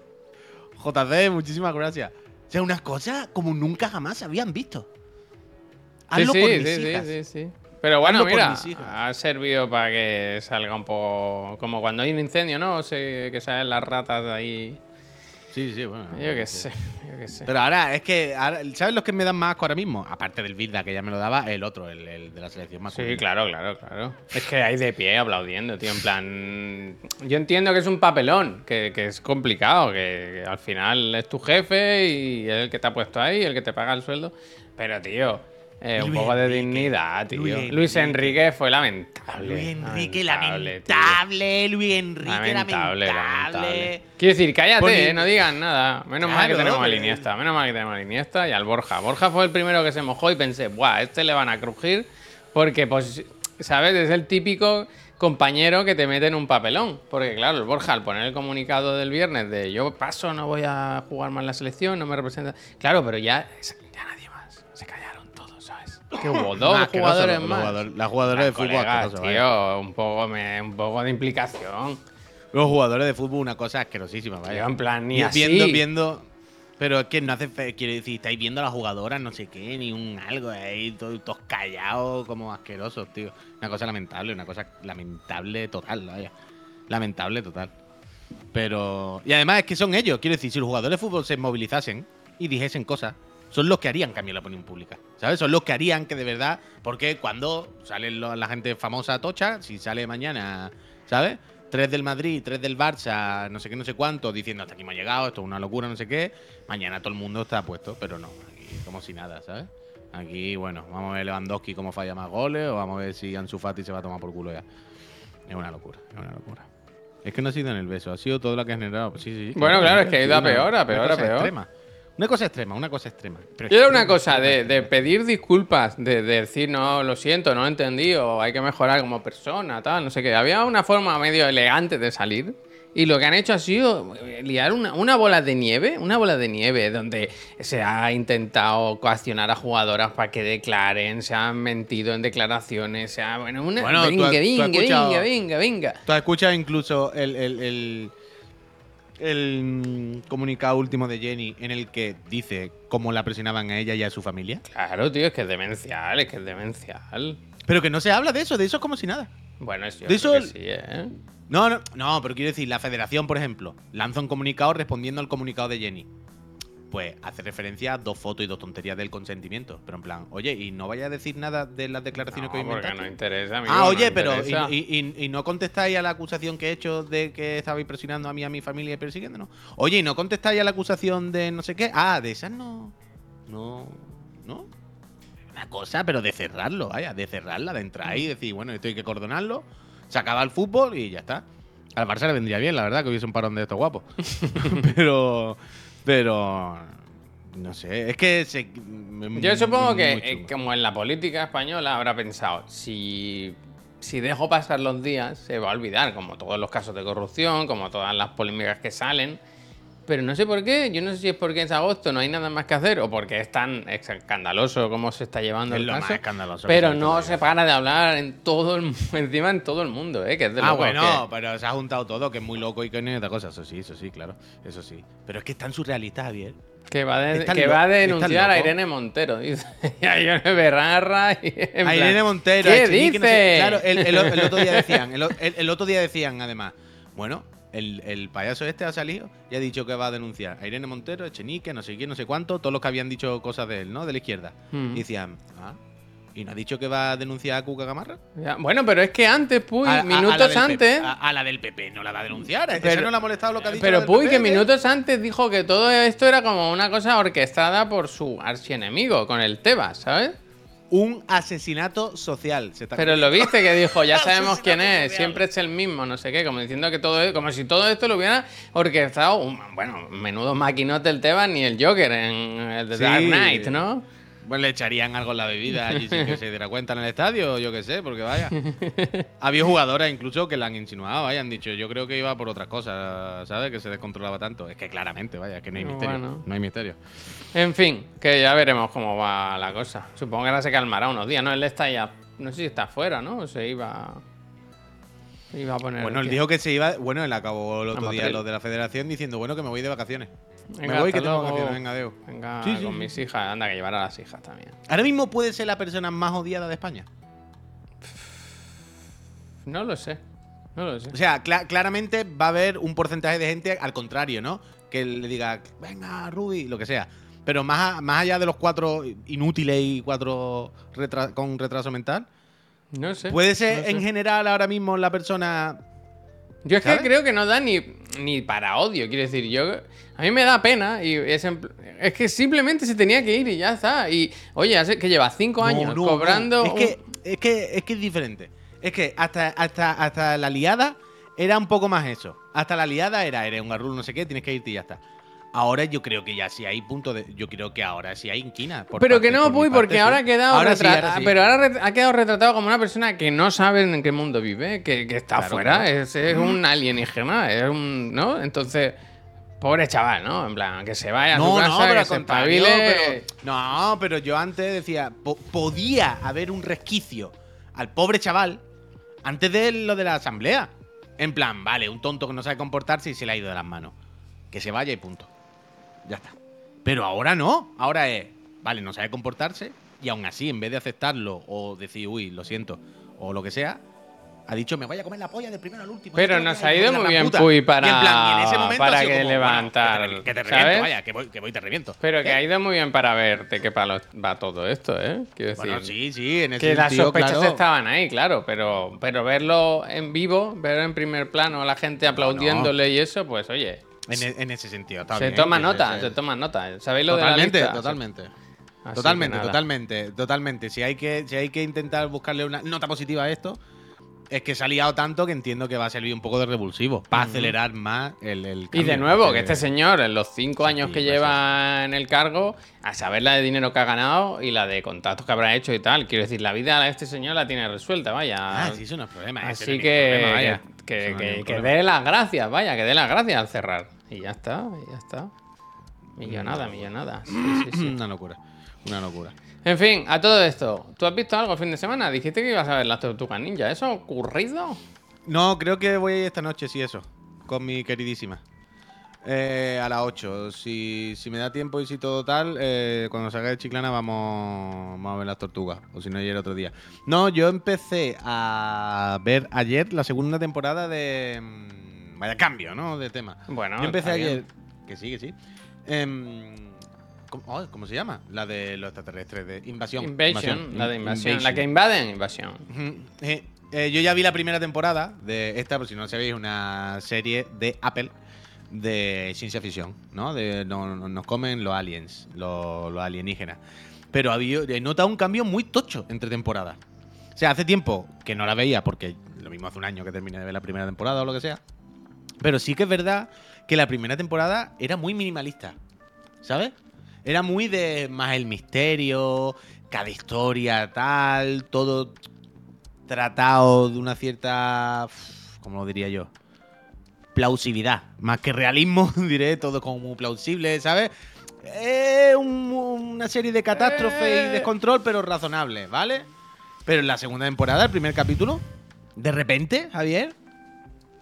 JC, muchísimas gracias. O sea, unas cosas como nunca jamás se habían visto. Sí, Hazlo sí, por mis sí, sí, hijas. sí, sí. Pero bueno, mira, ha servido para que salga un poco. Como cuando hay un incendio, ¿no? Se- que salen las ratas de ahí. Sí, sí, bueno. Yo qué sé, yo qué sé. Pero ahora, es que, ahora- ¿sabes los que me dan más asco ahora mismo? Aparte del Vidda, que ya me lo daba, el otro, el, el de la selección más Sí, claro, claro, claro. Es que hay de pie aplaudiendo, tío. En plan. Yo entiendo que es un papelón, que, que es complicado, que, que al final es tu jefe y es el que te ha puesto ahí, el que te paga el sueldo. Pero, tío, eh, un poco de Enrique, dignidad, tío. Luis Luis, Enrique. Enrique fue lamentable. Luis Enrique, lamentable, lamentable. Luis Enrique, Lamentable, lamentable. lamentable. Quiero decir, cállate, eh, no digan nada. Menos mal que tenemos al pero- Iniesta, menos mal que tenemos al Iniesta y al Borja. Borja fue el primero que se mojó y pensé, buah, a este le van a crujir porque, pues, ¿sabes? Es el típico compañero que te mete en un papelón. Porque, claro, el Borja al poner el comunicado del viernes de yo paso, no voy a jugar más la selección, no me representa. Claro, pero ya, Que hubo dos Más jugadores los más. jugadores- las jugadoras de fútbol Colegas, asqueroso, vaya. tío, un poco, me- un poco de implicación. Los jugadores de fútbol, una cosa asquerosísima, vaya. Tío, en plan, ni Y así. Viendo, viendo. Pero es que no hace. fe- Quiero decir, estáis viendo a las jugadoras, no sé qué, ni un algo ahí, todos, todos callados, como asquerosos, tío. Una cosa lamentable, una cosa lamentable total, vaya. Lamentable total. Pero. Y además es que son ellos, quiero decir, si los jugadores de fútbol se movilizasen y dijesen cosas, son los que harían cambiar la opinión pública. ¿Sabes? Son los que harían que de verdad. Porque cuando sale la gente famosa tocha, si sale mañana, ¿sabes? Tres del Madrid, tres del Barça, no sé qué, no sé cuánto, diciendo hasta aquí me ha llegado, esto es una locura, no sé qué. Mañana todo el mundo está puesto, pero no, aquí como si nada, ¿sabes? Aquí, bueno, vamos a ver Lewandowski cómo falla más goles, o vamos a ver si Ansu Fati se va a tomar por culo ya. Es una locura, es una locura. Es que no ha sido en el beso, ha sido todo lo que ha generado. Sí, sí, sí, Bueno, claro, es que ha ido a peor, a peor, a peor. extrema. Una cosa extrema, una cosa extrema. Pero Yo era una cosa de, pedir disculpas, de, de decir, no, lo siento, no lo entendí, o hay que mejorar como persona, tal, no sé qué. Había una forma medio elegante de salir. Y lo que han hecho ha sido eh, liar una, una bola de nieve, una bola de nieve donde se ha intentado coaccionar a jugadoras para que declaren, se han mentido en declaraciones, se ha... Bueno, una... Bueno, tú has- venga, tú has venga, escuchado- venga, venga, venga. ¿Tú has escuchado incluso el, el- el- el, mm, comunicado último de Jenny en el que dice cómo la presionaban a ella y a su familia? Claro, tío, es que es demencial, es que es demencial. Pero que no se habla de eso, de eso es como si nada. Bueno, es De eso que el- sí, ¿eh? No, no, no, pero quiero decir, la federación, por ejemplo, lanza un comunicado respondiendo al comunicado de Jenny. Pues hace referencia a dos fotos y dos tonterías del consentimiento. Pero en plan, oye, y no vaya a decir nada de las declaraciones que hoy porque inventaste? no interesa, amigo, Ah, no oye, pero interesa. y, y- y- y no contestáis a la acusación que he hecho de que estabais presionando a mí, a mi familia y persiguiéndonos. Oye, y no contestáis a la acusación de no sé qué. Ah, de esas no. No. ¿No? Una cosa, pero de cerrarlo, vaya, de cerrarla, de entrar ahí y decir, bueno, esto hay que cordonarlo, se acaba el fútbol y ya está. Al Barça le vendría bien, la verdad, que hubiese un parón de estos guapos. pero. Pero. No sé, es que se. Yo supongo que, eh, como en la política española, habrá pensado, si, si dejo pasar los días, se va a olvidar, como todos los casos de corrupción, como todas las polémicas que salen. Pero no sé por qué, yo no sé si es porque es agosto, no hay nada más que hacer, o porque es tan escandaloso como se está llevando Es el lo más caso. escandaloso que Pero no se para de hablar en todo el, encima en todo el mundo, ¿eh? Que es de Ah, bueno, que- pero se ha juntado todo, que es muy loco y que no es otra cosa. Eso sí, eso sí, claro. Eso sí. Pero es que es tan surrealista, Javier. Que va, de- que va a denunciar a. Irene Montero. Dice. Y a Ione Berrarra. Y en a plan, Irene Montero, ¿Qué no sé- dice? claro, el, el- el otro día decían, el, el- el otro día decían, además, bueno, el, el payaso este ha salido y ha dicho que va a denunciar a Irene Montero, Echenique, no sé quién, no sé cuánto, todos los que habían dicho cosas de él, ¿no? De la izquierda. Mm. Y decían, ah, ¿y no ha dicho que va a denunciar a Cuca Gamarra? Ya, Bueno, pero es que antes, Puy, A- a- a minutos antes. A, a la del PP no la va a denunciar. ¿Eso Pero- no le ha molestado lo que ha dicho? Pero Puy, PP, que ¿qué? minutos antes dijo que todo esto era como una cosa orquestada por su archienemigo, con el Tebas, ¿sabes? Un asesinato social. Se está Pero lo viste que dijo, ya sabemos quién es, social. siempre es el mismo, no sé qué, como diciendo que todo como si todo esto lo hubiera orquestado, un, bueno, menudo maquinote el Tebas ni el Joker en el de Sí. Dark Knight, ¿no? Pues le echarían algo en la bebida allí sin que se diera cuenta en el estadio, yo qué sé, porque vaya. Había jugadoras incluso que la han insinuado, vaya, han dicho, yo creo que iba por otras cosas, ¿sabes? Que se descontrolaba tanto. Es que claramente, vaya, que no hay misterio. Bueno. No hay misterio. En fin, que ya veremos cómo va la cosa. Supongo que ahora se calmará unos días, ¿no? Él está ya, no sé si está afuera, ¿no? O se iba, iba a poner... Bueno, él dijo que se iba, bueno, él acabó el otro día lo de la federación diciendo, bueno, que me voy de vacaciones. Venga, me voy que tengo luego. venga, adeu. Venga, Sí, con sí. mis hijas, anda, que llevar a las hijas también. Ahora mismo puede ser la persona más odiada de España. No lo sé, no lo sé. O sea, cla- claramente va a haber un porcentaje de gente al contrario, ¿no? que le diga, venga, Ruby, lo que sea. Pero más, a- más allá de los cuatro inútiles y cuatro retra- con retraso mental, No sé. puede ser no sé. en general ahora mismo la persona. Yo es que creo que no da ni, ni para odio, quiero decir, yo a mí me da pena y es, es que simplemente se tenía que ir y ya está. Y oye, que lleva cinco años no, cobrando. no. Es, que, es, que, es que es diferente. Es que hasta, hasta, hasta la liada era un poco más eso. Hasta la liada era, eres un garrulo, no sé qué, tienes que irte y ya está. Ahora yo creo que ya sí hay punto de. Yo creo que ahora sí hay inquina. por pero parte- que no, por mi Puy, parte, porque sí. ahora ha quedado Ahora sí, retra- ahora sí. Pero ahora ha quedado retratado como una persona que no sabe en qué mundo vive, que, que está afuera, claro. es, es un alienígena, es un. ¿No? Entonces. Pobre chaval, ¿no? En plan, que se vaya a su No, casa, no, pero que al se contrario, espabile. pero- no, pero yo antes decía, po- podía haber un resquicio al pobre chaval antes de lo de la asamblea. En plan, vale, un tonto que no sabe comportarse y se le ha ido de las manos. Que se vaya y punto. Ya está. Pero ahora no. Ahora es, vale, no sabe comportarse y aún así, en vez de aceptarlo o decir, uy, lo siento, o lo que sea, ha dicho, me voy a comer la polla del primero al último. Pero nos ha ido muy bien, puta". Puy, Y en plan, y en para- ese momento para que como, bueno, levantar, que te, que te reviento, vaya, que voy, que voy te reviento. Pero que ¿Eh? ha ido muy bien para verte que para lo- va todo esto, ¿eh? Quiero decir. Bueno, sí, sí, en ese Que las sospechas claro. estaban ahí, claro, pero, pero verlo en vivo, verlo en primer plano, la gente aplaudiéndole y eso, pues oye, En, e- en ese sentido, está se bien, toma nota, se toma nota. ¿Sabéis lo de la Totalmente, lista? totalmente. Así Totalmente, totalmente, totalmente. Si hay, que, si hay que intentar buscarle una nota positiva a esto, es que se ha liado tanto que entiendo que va a servir un poco de revulsivo para acelerar más el, el Y de nuevo, que Porque- este señor, en los cinco años que pues lleva en el cargo, a saber la de dinero que ha ganado y la de contactos que habrá hecho y tal. Quiero decir, la vida de este señor la tiene resuelta, vaya. Ah, sí, eso no es problema. ese no Así que, problema, que, que- que dé las gracias, vaya, que dé las gracias al cerrar. Y ya está, y ya está. Millonada, millonada. Sí, sí, sí. Una locura, una locura. En fin, a todo esto, ¿tú has visto algo el fin de semana? Dijiste que ibas a ver las tortugas ninja. ¿Eso ha ocurrido? No, creo que voy a ir esta noche, sí, eso. Con mi queridísima. Eh, a las 8. Si, si me da tiempo y si todo tal, eh, cuando salga de Chiclana vamos, vamos a ver las tortugas. O si no, ayer otro día. No, yo empecé a ver ayer la segunda temporada de. Vaya cambio, ¿no? De tema. Bueno, yo empecé ayer. Que sí, que sí. Em, ¿cómo, oh, ¿cómo se llama? La de los extraterrestres, de Invasión. Invasion, la de In- invasión. La que invaden, invasión. Eh, eh, yo ya vi la primera temporada de esta, por si no lo sabéis, una serie de Apple de ciencia ficción, ¿no? De, no- no- nos comen los aliens, los, los alienígenas. Pero había, he notado un cambio muy tocho entre temporadas. O sea, hace tiempo que no la veía, porque lo mismo hace un año que terminé de ver la primera temporada o lo que sea. Pero sí que es verdad que la primera temporada era muy minimalista, ¿sabes? Era muy de más el misterio, cada historia tal, todo tratado de una cierta, ¿cómo lo diría yo? Plausibilidad, más que realismo, diré, todo como muy plausible, ¿sabes? Es un- una serie de catástrofes y Eh. descontrol, pero razonable, ¿vale? Pero en la segunda temporada, el primer capítulo, de repente, Javier,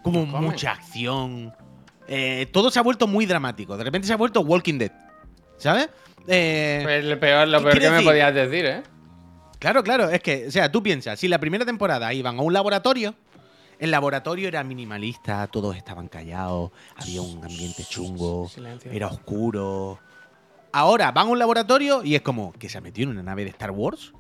como mucha acción. eh, todo se ha vuelto muy dramático. De repente se ha vuelto Walking Dead. ¿Sabes? Eh, Pues lo peor, lo ¿qué peor que quiere me decir? podías decir, ¿eh? Claro, claro, es que, o sea, tú piensas, si la primera temporada iban a un laboratorio, el laboratorio era minimalista, todos estaban callados, había un ambiente chungo, Silencio. era oscuro. Ahora van a un laboratorio y es como que se ha metido en una nave de Star Wars.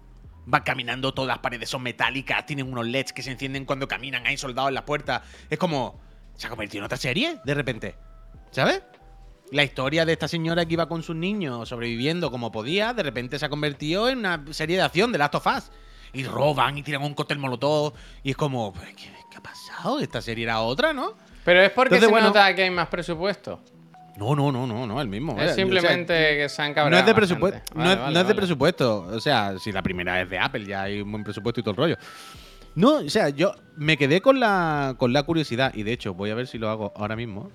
Van caminando, todas las paredes son metálicas, tienen unos LEDs que se encienden cuando caminan, hay soldados en las puertas. Es como, se ha convertido en otra serie de repente. ¿Sabes? La historia de esta señora que iba con sus niños sobreviviendo como podía, de repente se ha convertido en una serie de acción de Last of Us. Y roban y tiran un cóctel molotov. Y es como, pues, ¿qué, qué ha pasado? Esta serie era otra, ¿no? Pero es porque Entonces, se bueno- nota que hay más presupuesto. No, no, no, no, no, el mismo. Es O sea, simplemente que se han cabreado. no es de presupuesto. no Vale, es, vale, no es de presupuesto. O sea, si la primera es de Apple, ya hay un buen presupuesto y todo el rollo. No, o sea, yo me quedé con la, con la curiosidad. Y de hecho, voy a ver si lo hago ahora mismo.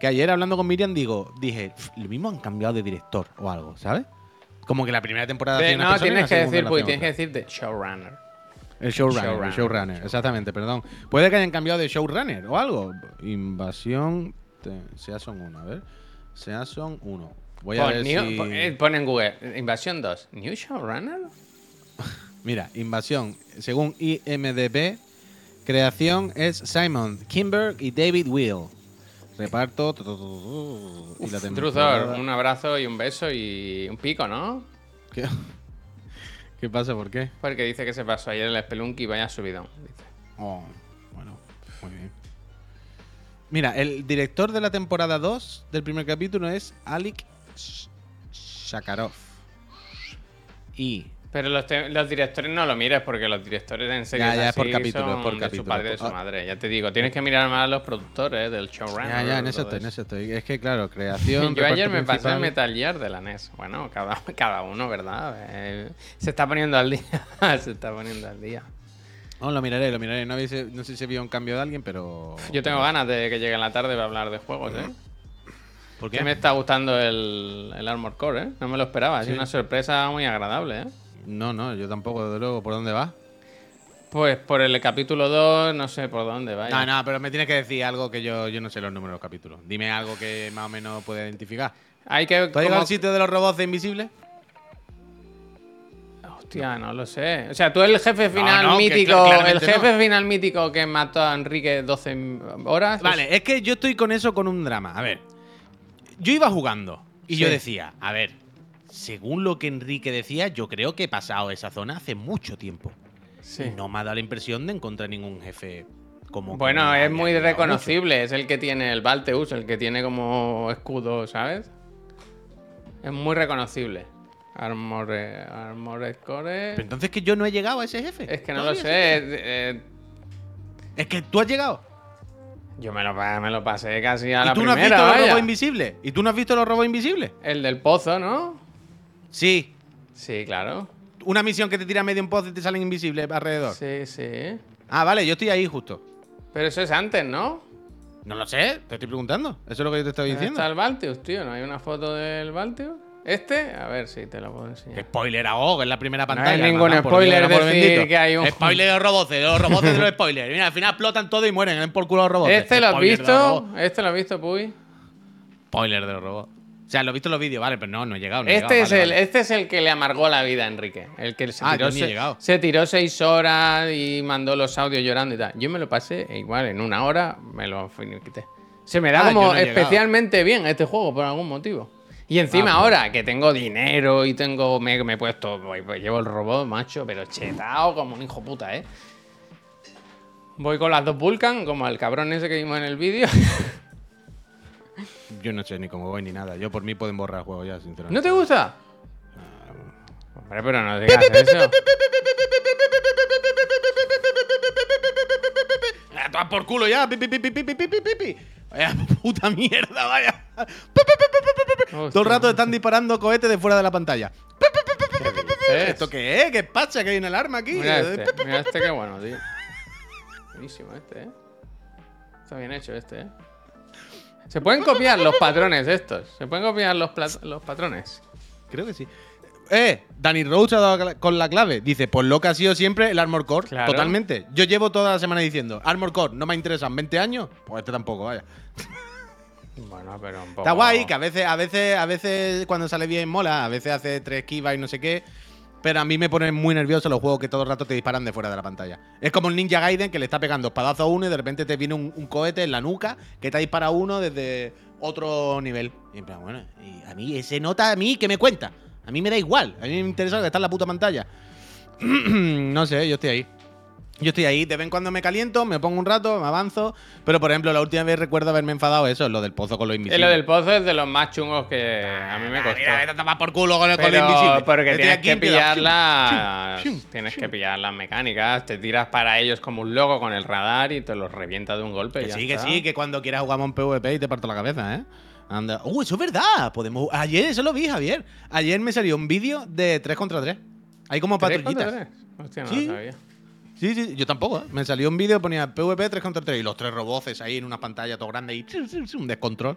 Que ayer hablando con Miriam digo, dije, "Pf, lo mismo han cambiado de director o algo, ¿sabes? Como que la primera temporada De- no, tienes que decir, pues tienes que decir de showrunner. El showrunner, Showrunner. el showrunner, exactamente, perdón. Puede que hayan cambiado de showrunner o algo. Invasión. De- Season 1, a ver. Season 1. Voy a Pon, ver new- si. pon- eh, pon en Google, Invasión 2. ¿New showrunner? Mira, Invasión. Según IMDb, creación es Simon Kimberg y David Will. reparto. y la temporada- un abrazo y un beso y un pico, ¿no? ¿Qué? ¿Qué pasa? ¿Por qué? Porque dice que se pasó ayer el Spelunky y vaya. Dice. Oh, bueno, muy bien. Mira, el director de la temporada 2 del primer capítulo es Sh- Shakarov. Y Pero los, los directores no lo mires porque los directores en serio Ya, ya, por capítulo, son de su padre y de su Ah. madre. Ya te digo, tienes que mirar más a los productores del showrunner. ya, ya, en eso estoy, en eso estoy. Es que, claro, creación. Yo ayer me pasé el. Metal Gear de la NES. Bueno, cada, cada uno, ¿verdad? Eh, se está poniendo al día. se está poniendo al día. Oh, lo miraré, lo miraré. No, habéis- no sé si había un cambio de alguien, pero. Yo tengo ganas de que llegue en la tarde para hablar de juegos, ¿eh? ¿Por Que me está gustando el, el Armor Core, ¿eh? No me lo esperaba. Ha sido Sí. una sorpresa muy agradable, ¿eh? No, no, yo tampoco, desde luego. ¿Por dónde va? Pues por el capítulo 2, no sé por dónde vaya. No, no, pero me tienes que decir algo que yo, yo no sé los números de los capítulos. Dime algo que más o menos pueda identificar. Hay que. ¿Tú has llegado como- al sitio de los robots de invisibles? Hostia, no lo sé. O sea, tú el jefe final no, mítico, el jefe final mítico que mató a Enrique 12 horas. Vale, es que yo estoy con eso con un drama. A ver, yo iba jugando y yo decía, a ver, según lo que Enrique decía, yo creo que he pasado esa zona hace mucho tiempo. Sí. No me ha dado la impresión de encontrar ningún jefe como. Bueno, es muy reconocible. Es el que tiene el Balteus, el que tiene como escudo, ¿sabes? Es muy reconocible. Armored, Armored Core. Pero entonces que yo no he llegado a ese jefe. Es que no lo sé. eh, eh, Es que tú has llegado. yo me lo, me lo pasé casi a ¿Y la tú no has primera. visto los robots invisibles? ¿Y tú no has visto los robots invisibles? El del pozo, ¿no? Sí. Sí, claro. Una misión que te tira medio un pozo y te salen invisibles alrededor. Sí, sí. Ah, vale, yo estoy ahí justo. Pero eso es antes, ¿no? No lo sé, te estoy preguntando. Eso es lo que yo te estoy ¿Dónde diciendo. está el Balteus, tío? ¿No hay una foto del Balteus? ¿Este? A ver si te lo puedo Que enseñar. spoiler hago, en la primera hay pantalla. ningún mamá, por spoiler por decir que hay un- Spoiler de los robots, de los robots de los spoilers. Mira, al final explotan todo y mueren, en por culo los robots. ¿Este lo has de visto? ¿Este lo has visto, Puy? Spoiler de los robots. O sea, lo he visto en los vídeos, vale, pero no, no he llegado. no he Este llegado, es, vale, el, vale. este es el que le amargó la vida a Enrique. El que se Ah, tiró, se- se tiró seis horas y mandó los audios llorando y tal. Yo me lo pasé e igual, en una hora me lo finiquité. Se me da Ah, como no especialmente bien este juego por algún motivo. Y encima ah, pues. ahora que tengo dinero y tengo. Me, he puesto. Pues llevo el robot, macho, pero chetao como un hijo puta, ¿eh? Voy con las dos Vulcan, como el cabrón ese que vimos en el vídeo. Yo no sé ni cómo voy ni nada. Yo por mí pueden borrar el juego ya, sinceramente. ¿No te gusta? Ah, pero no digas eso. Ah, ¡Tú por culo ya! ¡Pipi, pipi, pipi, pipi! ¡Vaya puta mierda, vaya! Todo el rato están disparando cohetes de fuera de la pantalla. ¿Esto qué es? ¿Qué pasa? Que hay un alarma aquí. Mira este, mira este qué bueno, tío. Buenísimo este, ¿eh? Está bien hecho este, ¿eh? Se pueden copiar los patrones estos. Se pueden copiar los, patrones. Creo que sí. Eh, Danny Rhodes ha dado con la clave. Dice, pues lo que ha sido siempre el Armor Core. Claro. Totalmente. Yo llevo toda la semana diciendo, Armor Core, no me interesan 20 años. Pues este tampoco, vaya. Bueno, pero un poco... Está guay, que a veces, a veces, a veces cuando sale bien mola, a veces hace tres esquivas y no sé qué. Pero a mí me ponen muy nervioso los juegos que todo el rato te disparan de fuera de la pantalla. Es como el Ninja Gaiden que le está pegando espadazo a uno y de repente te viene un, un cohete en la nuca que te dispara uno desde otro nivel. Y en plan, bueno, y a mí ese nota a mí que me cuenta. A mí me da igual. A mí me interesa que está en la puta pantalla. no sé, yo estoy ahí. Yo estoy ahí, de vez en cuando me caliento, me pongo un rato, me avanzo. Pero por ejemplo, la última vez recuerdo haberme enfadado eso, lo del pozo con lo invisible. Eh, lo del pozo es de los más chungos que a mí me Ah, costó. Mira, vete a tomar por culo con el, con lo Pero invisible. porque tienes aquí que pillar las, tienes que pillar las mecánicas, te tiras para ellos como un loco con el radar y te los revienta de un golpe. y Que ya sí, que está. sí, que cuando quieras jugamos un PvP y te parto la cabeza, ¿eh? Anda. Uh, eso es verdad. Podemos... Ayer, eso lo vi, Javier. Ayer me salió un vídeo de 3 contra 3. Hay como ¿Tres contra patrullitas. tres? Hostia, no Sí. lo sabía. Sí, sí, yo tampoco, ¿eh? Me salió un vídeo, ponía PvP 3 contra 3 y los tres roboces ahí en una pantalla todo grande y un descontrol.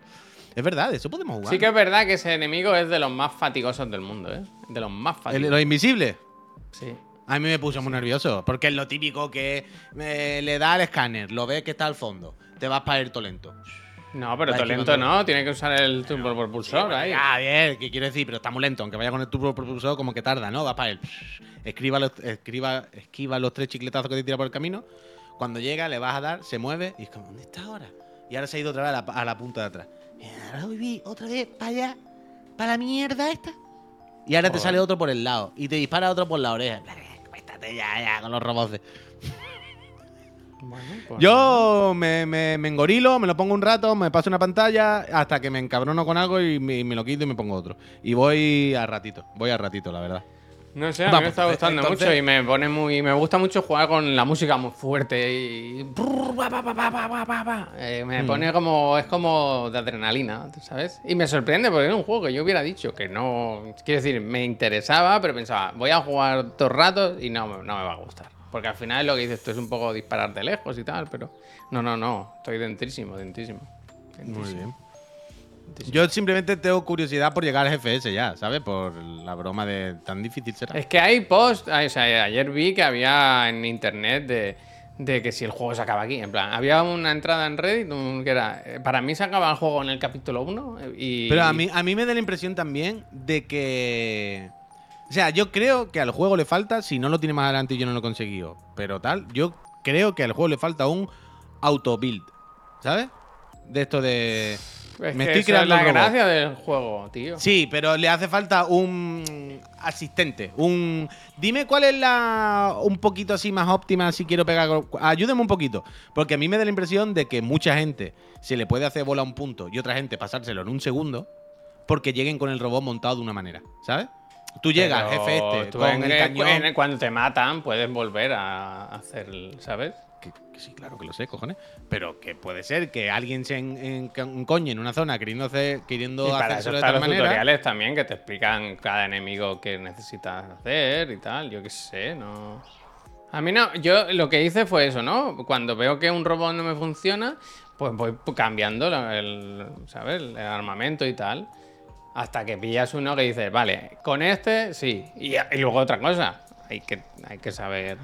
Es verdad, eso podemos jugar. Sí que es verdad que ese enemigo es de los más fatigosos del mundo, ¿eh? De los más fatigosos. Los invisibles. Sí. A mí me puso muy nervioso, porque es lo típico que eh, le da al escáner, lo ves que está al fondo, te vas para ir todo lento. No, pero todo lento no, tiene que usar el turbo propulsor ahí. Ah, bien, ¿qué quiero decir? Pero está muy lento, aunque vaya con el turbo propulsor, como que tarda, ¿no? Va para él. Escriba los, escriba, esquiva los tres chicletazos que te tira por el camino. Cuando llega, le vas a dar, se mueve y es como, ¿dónde está ahora? Y ahora se ha ido otra vez a la, a la punta de atrás. Y ahora voy otra vez para allá, para la mierda esta. Y ahora te sale otro por el lado. Y te dispara otro por la oreja. Cuéstate ya, ya, con los robots. Pues yo me, engorilo, me lo pongo un rato, me paso una pantalla hasta que me encabrono con algo y me, lo quito y me pongo otro. Y voy a ratito, voy a ratito, la verdad. No sé, a mí me está gustando mucho y me pone muy. Me gusta mucho jugar con la música muy fuerte y. Me pone como. Es como de adrenalina, ¿sabes? Y me sorprende porque era un juego que yo hubiera dicho que no. Quiero decir, me interesaba, pero pensaba, voy a jugar dos ratos y no, no me va a gustar. Porque al final lo que dices tú es un poco disparar de lejos y tal, pero. No, no, no. Estoy dentrísimo, dentrísimo. Muy Dentrísimo. bien. Yo simplemente tengo curiosidad por llegar al GFS ya, ¿sabes? Por la broma de tan difícil será. Es que hay post, o sea, ayer vi que había en internet de, de que si el juego se acaba aquí. En plan, había una entrada en Reddit que era, eh, para mí se acaba el juego en el capítulo 1 y... Pero a mí, a mí me da la impresión también de que. O sea, yo creo que al juego le falta, si no lo tiene más adelante y yo no lo he conseguido, pero tal, yo creo que al juego le falta un auto-build, ¿sabes? De esto de. Es me que estoy creando es la gracia del juego, tío. Sí, pero le hace falta un asistente, un dime cuál es la un poquito así más óptima si quiero pegar ayúdeme un poquito, porque a mí me da la impresión de que mucha gente se le puede hacer bola un punto y otra gente pasárselo en un segundo porque lleguen con el robot montado de una manera, ¿sabes? Tú llegas Pero jefe este tú con en el el- cañón en el- cuando te matan puedes volver a hacer, ¿sabes? que, que sí, claro que lo sé, cojones. Pero que puede ser que alguien se en, en- encoñe en una zona queriendo hacer, queriendo Y para eso de tal los manera. tutoriales también que te explican cada enemigo que necesitas hacer y tal. Yo qué sé, no. A mí no, yo lo que hice fue eso, ¿no? Cuando veo que un robot no me funciona, pues voy cambiando el, ¿sabes? el armamento y tal. Hasta que pillas uno que dices, vale, con este sí. Y, y luego otra cosa, hay que, hay que saber.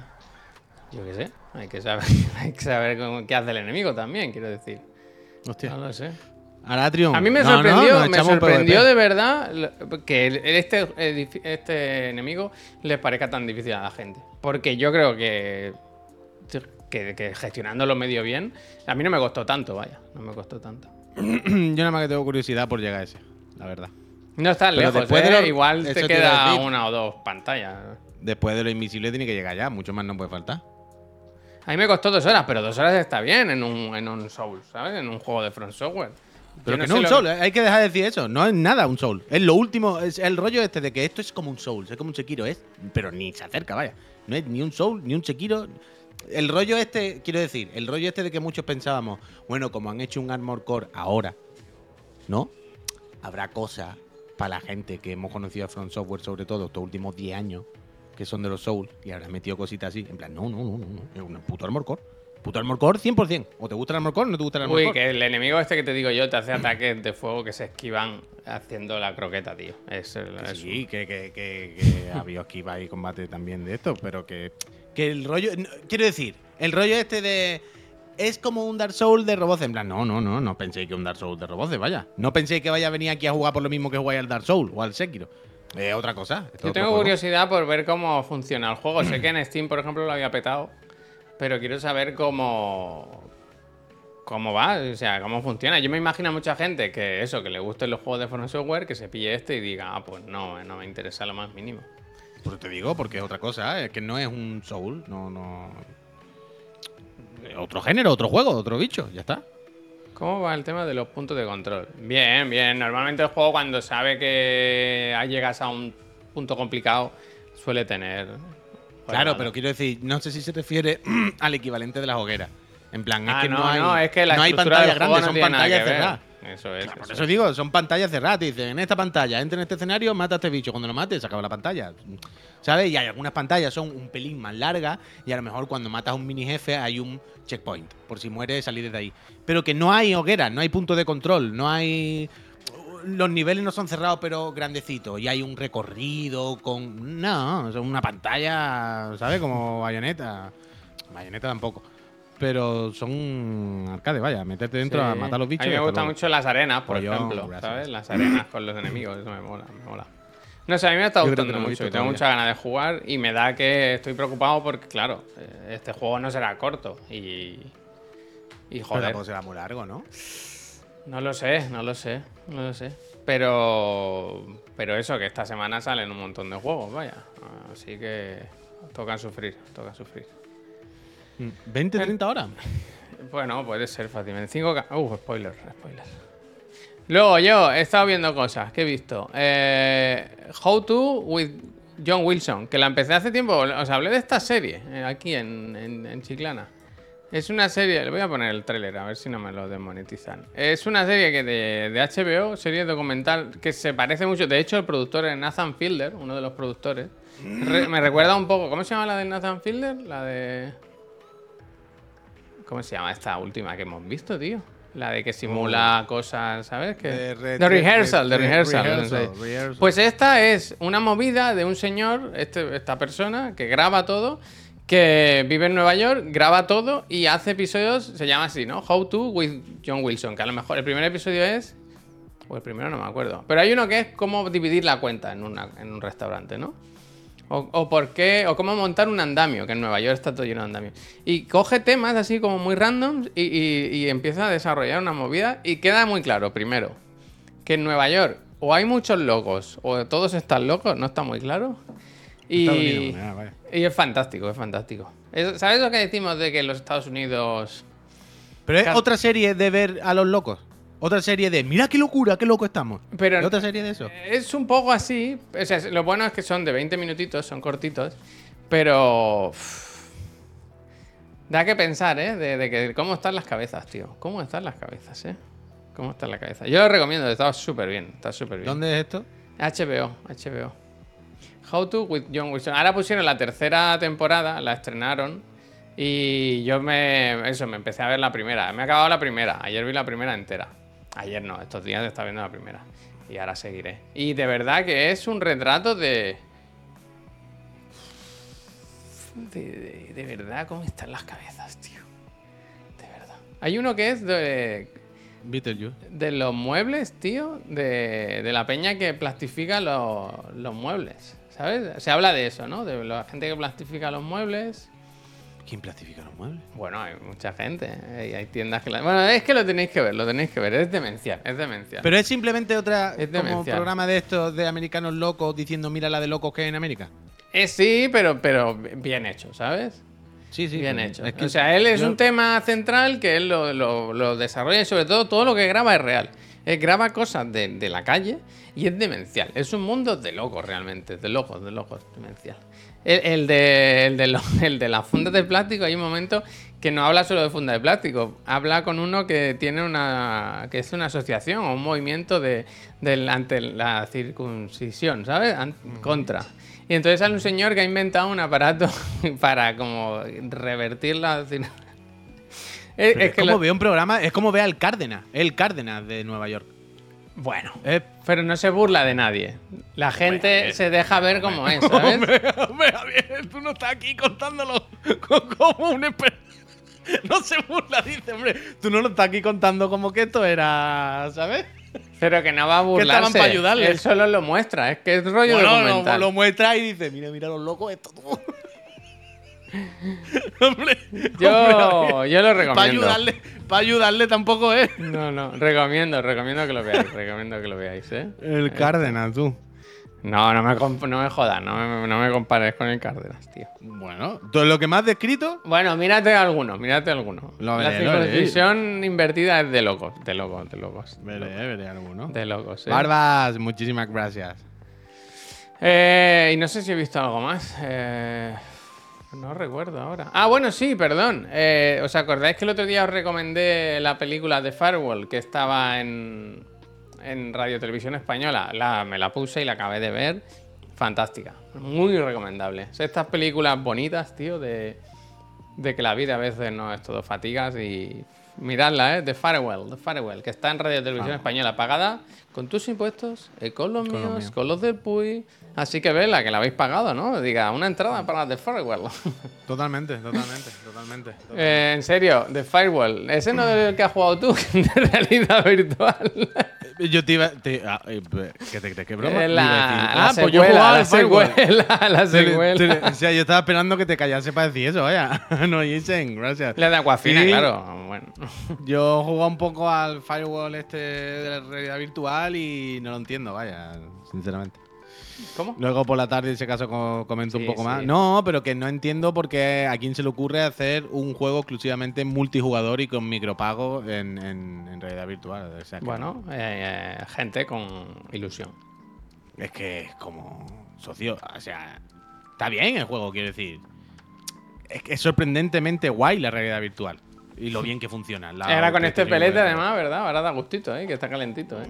Yo qué sé, hay que saber, hay que saber cómo- qué hace el enemigo también, quiero decir. Hostia. No lo sé. A mí me No, sorprendió, me sorprendió de verdad que este, este enemigo les parezca tan difícil a la gente. Porque yo creo que, que, que gestionándolo medio bien, a mí no me costó tanto, vaya, no me costó tanto. Yo nada más que tengo curiosidad por llegar a ese, la verdad. No Pero lejos, después de ¿eh? lo- igual te queda una o dos pantallas. Después de lo invisible tiene que llegar ya, mucho más no puede faltar. A mí me costó dos horas, pero dos horas está bien en un, en un Soul, ¿sabes? En un juego de Front Software. Pero Yo que no es un soul, hay que dejar de decir eso. No es nada un soul. Es lo último, es el rollo este de que esto es como un soul, es como un Sekiro, es, pero ni se acerca, vaya. No es ni un soul, ni un Sekiro. El rollo este, quiero decir, el rollo este de que muchos pensábamos, bueno, como han hecho un Armor Core ahora, ¿no? Habrá cosas para la gente que hemos conocido a Front Software, sobre todo estos últimos 10 años, que son de los Souls, y habrán metido cositas así. En plan, no, no, no, no, no. Es un puto Armor Core. Puto Armor Core 100%. O te gusta el Armor Core o no te gusta el Armor Uy, Core. que el enemigo este que te digo yo te hace ataques de fuego que se esquivan haciendo la croqueta, tío. Es, el- Que es sí, que, que, que, que había esquiva y combate también de esto, pero que, que el rollo. quiero decir, el rollo este de. Es como un Dark Souls de robots. En plan, no, no, no, no penséis que un Dark Souls de robots, vaya. No penséis que vaya a venir aquí a jugar por lo mismo que jugáis al Dark Souls o al Sekiro. Es otra cosa. es Yo tengo curiosidad por ver cómo funciona el juego. sé que en Steam, por ejemplo, lo había petado, pero quiero saber cómo cómo va, o sea, cómo funciona. Yo me imagino a mucha gente que eso, que le gusten los juegos de From Software, que se pille este y diga, ah, pues no, no me interesa lo más mínimo. Pues te digo, porque es otra cosa, es que no es un Soul, no, no. Otro género, otro juego, otro bicho, ya está. ¿Cómo va el tema de los puntos de control? Bien, bien. Normalmente el juego cuando sabe que llegas a un punto complicado suele tener... Claro, pero quiero decir, no sé si se refiere al equivalente de las hogueras. En plan, es Ah, que no, no, hay, no, es que la no hay grandes, no son pantallas cerradas. Eso es. Claro, por eso eso digo, son pantallas cerradas. Te dicen, en esta pantalla, entra en este escenario, mata a este bicho. Cuando lo mates, se acaba la pantalla. ¿Sabes? Y hay algunas pantallas son un pelín más largas y a lo mejor cuando matas a un mini jefe hay un checkpoint. Por si mueres, salir desde ahí. Pero que no hay hogueras, no hay punto de control, no hay... Los niveles no son cerrados, pero grandecitos. Y hay un recorrido con... No, es una pantalla, ¿sabes? Como bayoneta. Bayoneta tampoco. Pero son arcade, vaya, meterte dentro Sí. a matar a los bichos. A mí me gustan mucho las arenas, por ejemplo. gracias. ¿Sabes? Las arenas con los enemigos. Eso me mola, me mola. No sé, a mí me está gustando mucho tengo muchas ganas de jugar. Y me da que estoy preocupado porque, claro, eh, este juego no será corto. Y, Y Pero joder, tampoco será muy largo, ¿no? no lo sé, no lo sé, no lo sé. Pero, pero eso, que esta semana salen un montón de juegos, vaya. Así que toca sufrir, toca sufrir. 20, 30 horas. Bueno, puede ser fácilmente. 5K. Uh, spoiler, spoiler. Luego yo he estado viendo cosas que he visto. Eh, How to with John Wilson, que la empecé hace tiempo. Os hablé de esta serie eh, aquí en, en- en Chiclana. Es una serie, le voy a poner el tráiler a ver si no me lo desmonetizan. Es una serie que de, de HBO, serie documental, que se parece mucho. De hecho, el productor es Nathan Fielder, uno de los productores. Re- me recuerda un poco. ¿Cómo se llama la de Nathan Fielder? La de. ¿Cómo se llama esta última que hemos visto, tío? La de que simula cosas, ¿sabes? Que... De re- Rehearsal, re- Rehearsal. rehearsal, no sé. rehearsal. Pues esta es una movida de un señor, este- esta persona, que graba todo, que vive en Nueva York, graba todo y hace episodios, se llama así, ¿no? How to with John Wilson, que a lo mejor el primer episodio es... O el primero no me acuerdo. Pero hay uno que es cómo dividir la cuenta en, una- en un restaurante, ¿no? O, o por qué, o cómo montar un andamio, que en Nueva York está todo lleno de andamios. Y coge temas así como muy random y, y- y empieza a desarrollar una movida y queda muy claro, primero, que en Nueva York o hay muchos locos o todos están locos, no está muy claro. Y, Estados Unidos, nada, vaya. y es fantástico, es fantástico. Es- ¿Sabes lo que decimos de que los Estados Unidos... Pero es otra serie de ver a los locos. Otra serie de, mira qué locura, qué loco estamos. Pero- ¿Es otra serie de eso? Es un poco así. O sea, lo bueno es que son de 20 minutitos, son cortitos. Pero. uff, da que pensar, ¿eh? De, de que cómo están las cabezas, tío. ¿Cómo están las cabezas, eh? ¿Cómo está la cabeza? Yo lo recomiendo, está súper bien. Está súper bien. ¿Dónde es esto? HBO, HBO. How to with John Wilson. Ahora pusieron la tercera temporada, la estrenaron. Y yo me. Eso, me empecé a ver la primera. Me he acabado la primera. Ayer vi la primera entera. Ayer no, estos días estaba viendo la primera. Y ahora seguiré. Y de verdad que es un retrato de. De, de- de verdad, cómo están las cabezas, tío. De verdad. Hay uno que es de. Beetlejuice. De los muebles, tío, de, de la peña que plastifica los, los muebles, ¿sabes? Se habla de eso, ¿no? De la gente que plastifica los muebles. ¿Quién plastifica los muebles? Bueno, hay mucha gente, ¿eh? hay tiendas que... la- Bueno, es que lo tenéis que ver, lo tenéis que ver, es demencial, es demencial. Pero es simplemente otra Es como programa de estos de americanos locos diciendo mira la de locos que hay en América. Eh, sí, pero, pero bien hecho, ¿sabes? Sí, sí. bien hecho. es que o sea, él es yo- un tema central que él lo, lo- lo desarrolla y sobre todo todo lo que graba es real. Él graba cosas de, de la calle y es demencial. Es un mundo de locos realmente, de locos, de locos, demencial. El, el de, el, de lo- el de las fundas de plástico, hay un momento que no habla solo de fundas de plástico, habla con uno que tiene una. que es una asociación o un movimiento de, del- ante la circuncisión, ¿sabes? Contra. Y entonces sale un señor que ha inventado un aparato para como revertir la. Es, Pero es es que como lo- ve un programa, es como ve al Cárdenas, el Cárdenas de Nueva York. Bueno, Es- pero no se burla de nadie. La gente se deja ver como es, ¿sabes? Hombre, Javier, tú no estás aquí contándolo co- como un esper- No se burla, dice, hombre. Tú no lo estás aquí contando como que esto era, ¿sabes? Pero que no va a estaban burlarse. pa' ayudarle. Él solo lo muestra, es que es rollo Bueno, lo, documental. lo muestra y dice, mira, mira los locos esto tú. Hombre, Yo, yo lo para recomiendo. ayudarle, para ayudarle tampoco es. No, no, recomiendo, recomiendo que lo veáis, recomiendo que lo veáis, ¿eh? El Cárdenas, tú. No, no me, no me jodas, no me, no me compares con el Cárdenas, tío. Bueno, todo lo que más descrito, Bueno, mírate alguno, mírate alguno. Lo La veré, veré. circuncisión invertida es de locos, de locos, de locos. veré, veré alguno. De locos, ¿eh? Barbas, muchísimas gracias. Eh, y no sé si he visto algo más. Eh, no recuerdo ahora. Ah, bueno, sí, perdón. Eh, ¿Os acordáis que el otro día os recomendé la película de Firewall que estaba en, en Radio Televisión Española? La, me la puse y la acabé de ver. Fantástica. Muy recomendable. Es estas películas bonitas, tío, de, de que la vida a veces no es todo fatigas y miradla, ¿eh? The Farewell, The Farewell, que está en Radio Televisión Española, pagada con tus impuestos, eh, con los Con míos, con los del Puy. Así que vela, que la habéis pagado, ¿no? Diga, una entrada para The Farewell. Totalmente, totalmente, totalmente. Eh, en serio, The Firewall. Ese no es el que has jugado tú, de realidad virtual. Yo te iba. Te, ah, eh, ¿Qué te crees? ¿Qué broma? Eh, la, la ah, pues yo secuela, jugaba la al Firewall. secuela, la secuela. te- o sea, yo estaba esperando que te callase para decir eso, vaya. no, Jensen, gracias. La de Aquafina, Sí. claro. Bueno. Yo he jugado un poco al Firewall este de la realidad virtual y no lo entiendo, vaya, sinceramente. ¿Cómo? Luego por la tarde, en ese caso, co- comento Sí, un poco más. No, pero que no entiendo por qué a quién se le ocurre hacer un juego exclusivamente multijugador y con micropago en, en- en realidad virtual. O sea, que Bueno, eh, eh, gente con ilusión. Es que es como socio. O sea, está bien el juego, quiero decir. Es que es sorprendentemente guay la realidad virtual. Y lo bien que funciona. la Era con este pelete además, ¿verdad? Ahora da gustito, ¿eh? Que está calentito, ¿eh?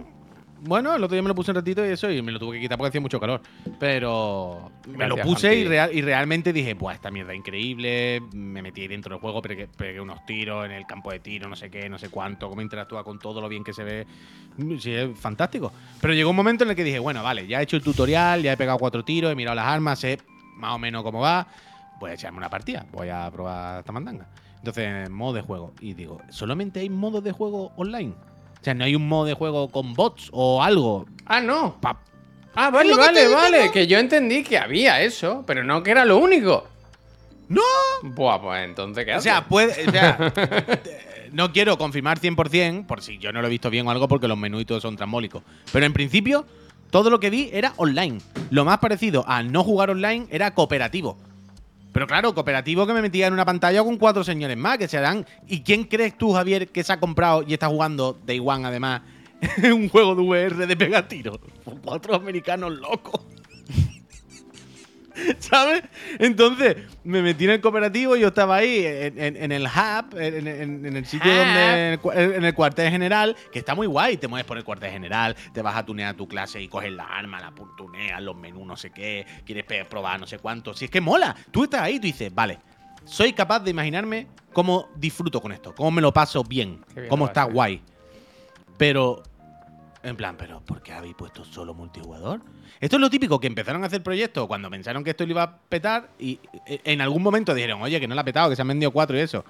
Bueno, el otro día me lo puse un ratito y eso, y me lo tuve que quitar porque hacía mucho calor. Pero me lo puse y, real- y realmente dije, pues esta mierda increíble. Me metí ahí dentro del juego, pegué, pegué unos tiros en el campo de tiro, no sé qué, no sé cuánto, cómo interactúa con todo lo bien que se ve. Mm, Sí, es fantástico. Pero llegó un momento en el que dije, bueno, vale, ya he hecho el tutorial, ya he pegado cuatro tiros, he mirado las armas, sé más o menos cómo va. Voy a echarme una partida, voy a probar esta mandanga. Entonces, modo de juego. Y digo, ¿solamente hay modos de juego online? O sea, no hay un modo de juego con bots o algo. Ah, no. Pa- Ah, vale, que vale, vale. diciendo. Que yo entendí que había eso, pero no que era lo único. ¡No! Buah, pues entonces, ¿qué O sea, puede. O sea, no quiero confirmar 100%, por si yo no lo he visto bien o algo, porque los menús y todo son trambólicos. Pero en principio, todo lo que vi era online. Lo más parecido a no jugar online era cooperativo. Pero claro, cooperativo que me metía en una pantalla con cuatro señores más que se dan. ¿Y quién crees tú, Javier, que se ha comprado y está jugando Day One además un juego de VR de pegar tiros? Cuatro americanos locos. ¿Sabes? Entonces, me metí en el cooperativo y yo estaba ahí en, en- en el hub, en, el sitio Hub. donde. En el, cuartel general, que está muy guay. Te mueves por el cuartel general, te vas a tunear tu clase y coges la arma, la tuneas, los menús, no sé qué, quieres probar no sé cuánto. Si es que mola, tú estás ahí, tú dices, vale, soy capaz de imaginarme cómo disfruto con esto, cómo me lo paso bien, bien cómo está guay. Pero, en plan, ¿pero por qué habéis puesto solo multijugador? Esto es lo típico que empezaron a hacer proyectos cuando pensaron que esto lo iba a petar y eh, en algún momento dijeron, oye, que no la ha petado, que se han vendido cuatro y eso.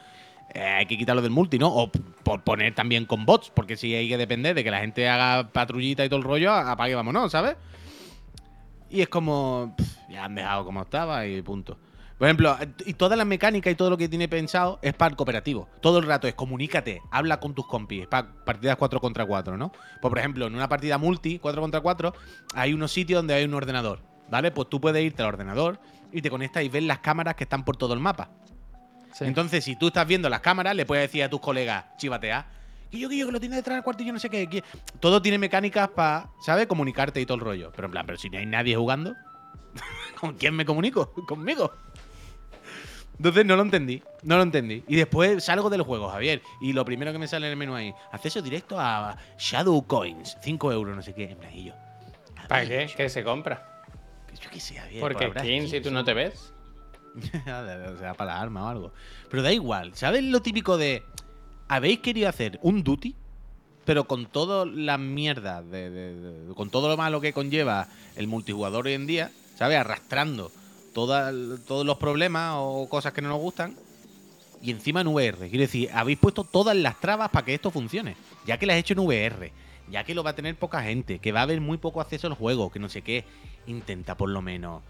Eh, hay que quitarlo del multi, ¿no? O por poner también con bots, porque si hay que depender de que la gente haga patrullita y todo el rollo, apague vámonos, ¿sabes? Y es como, ya han dejado como estaba y punto. Por ejemplo, y toda la mecánica y todo lo que tiene pensado es para el cooperativo. Todo el rato es comunícate, habla con tus compis, para partidas 4 contra 4, ¿no? Pues por ejemplo, en una partida multi, 4 contra 4, hay unos sitios donde hay un ordenador, ¿vale? Pues tú puedes irte al ordenador y te conectas y ves las cámaras que están por todo el mapa. Sí. Entonces, si tú estás viendo las cámaras, le puedes decir a tus colegas, chivatea, que yo, que yo, que lo tiene detrás del cuartillo, no sé qué. que-". Todo tiene mecánicas para, ¿sabes? Comunicarte y todo el rollo. Pero en plan, pero si no hay nadie jugando, ¿con quién me comunico? Conmigo. Entonces no lo entendí, no lo entendí. Y después salgo del juego, Javier. Y lo primero que me sale en el menú ahí, acceso directo a Shadow Coins, 5 euros, no sé qué. En yo. ¿Para qué? ¿Qué se compra? Yo qué sé, Javier. Porque skin, si tú no te ves. o sea, para la arma o algo. Pero da igual. ¿Sabes lo típico de. Habéis querido hacer un duty, pero con toda la mierda, de, de- de- con todo lo malo que conlleva el multijugador hoy en día, ¿sabes? Arrastrando toda- todos los problemas o cosas que no nos gustan. Y encima en VR. Quiero decir, habéis puesto todas las trabas para que esto funcione. Ya que lo has hecho en VR, ya que lo va a tener poca gente, que va a haber muy poco acceso al juego, que no sé qué. Intenta por lo menos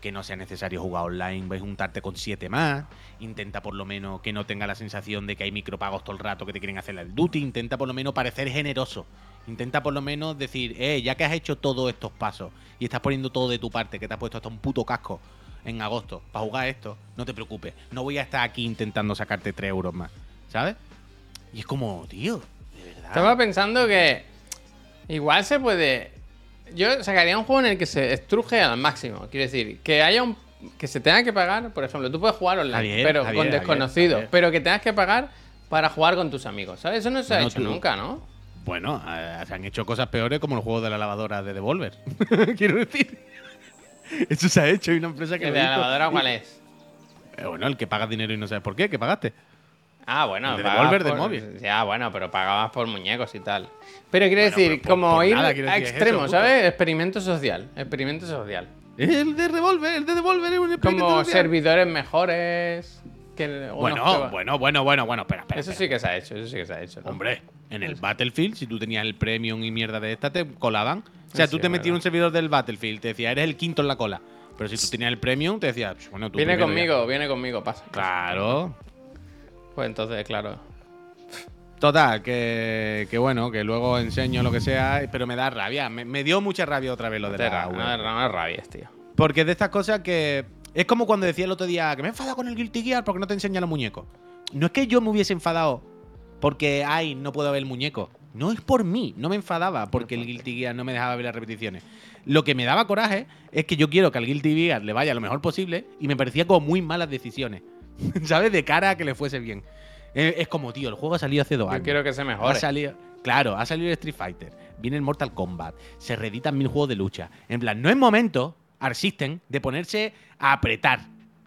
que no sea necesario jugar online, vais a juntarte con siete más. Intenta por lo menos que no tenga la sensación de que hay micropagos todo el rato que te quieren hacer el duty. Intenta por lo menos parecer generoso. Intenta por lo menos decir, eh, ya que has hecho todos estos pasos y estás poniendo todo de tu parte, que te has puesto hasta un puto casco en agosto para jugar esto, no te preocupes. No voy a estar aquí intentando sacarte 3 euros más, ¿sabes? Y es como, tío, de verdad. Estaba pensando que igual se puede. Yo sacaría un juego en el que se estruje al máximo. Quiero decir, que haya un. Que se tenga que pagar, por ejemplo, tú puedes jugar online, Javier, pero Javier, con desconocidos, Javier. pero que tengas que pagar para jugar con tus amigos, ¿sabes? Eso no se ha hecho tú- nunca, ¿no? Bueno, eh, se han hecho cosas peores como el juego de la lavadora de Devolver. Quiero decir. Eso se ha hecho. Hay una empresa que ¿El lo de la lavadora cuál es? Eh, bueno, el que pagas dinero y no sabes por qué, que pagaste. Ah, bueno, de Devolver por- móvil. Ya, bueno, pero pagabas por muñecos y tal. Pero quiero Bueno, decir, pero por- como por ir nada, a decir, extremo, eso. ¿sabes? Experimento social. Experimento social. El de Devolver, el de Devolver es un experimento Como social. servidores mejores. Que Bueno, bueno, bueno, bueno, bueno, espera, espera. Eso espera. sí que se ha hecho, eso sí que se ha hecho. ¿no? Hombre, en el Battlefield, si tú tenías el premium y mierda de esta, te colaban. O sea, Sí, tú te metías en un servidor del Battlefield, te decía, eres el quinto en la cola. Pero si tú tenías el premium, te decía, "Psh, bueno, tú Viene conmigo, ya". viene conmigo, pasa. Claro. Pues entonces, claro. Total, que, que bueno, que luego enseño lo que sea, pero me da rabia. Me, me dio mucha rabia otra vez lo de la no, no, rabies, tío. Porque es de estas cosas que. Es como cuando decía el otro día que me he enfadado con el Guilty Gear porque no te enseña los muñecos. No es que yo me hubiese enfadado porque, ay, no puedo ver el muñeco. No es por mí, no me enfadaba porque el Guilty Gear no me dejaba ver las repeticiones. Lo que me daba coraje es que yo quiero que al Guilty Gear le vaya lo mejor posible y me parecía como muy malas decisiones. ¿Sabes? De cara a que le fuese bien. Es, es como, tío, el juego ha salido hace dos Yo años. quiero que se Ha mejore. salido, claro, ha salido el Street Fighter, viene el Mortal Kombat, se reeditan mil juegos de lucha. En plan, no es momento, Arc System, de ponerse a apretar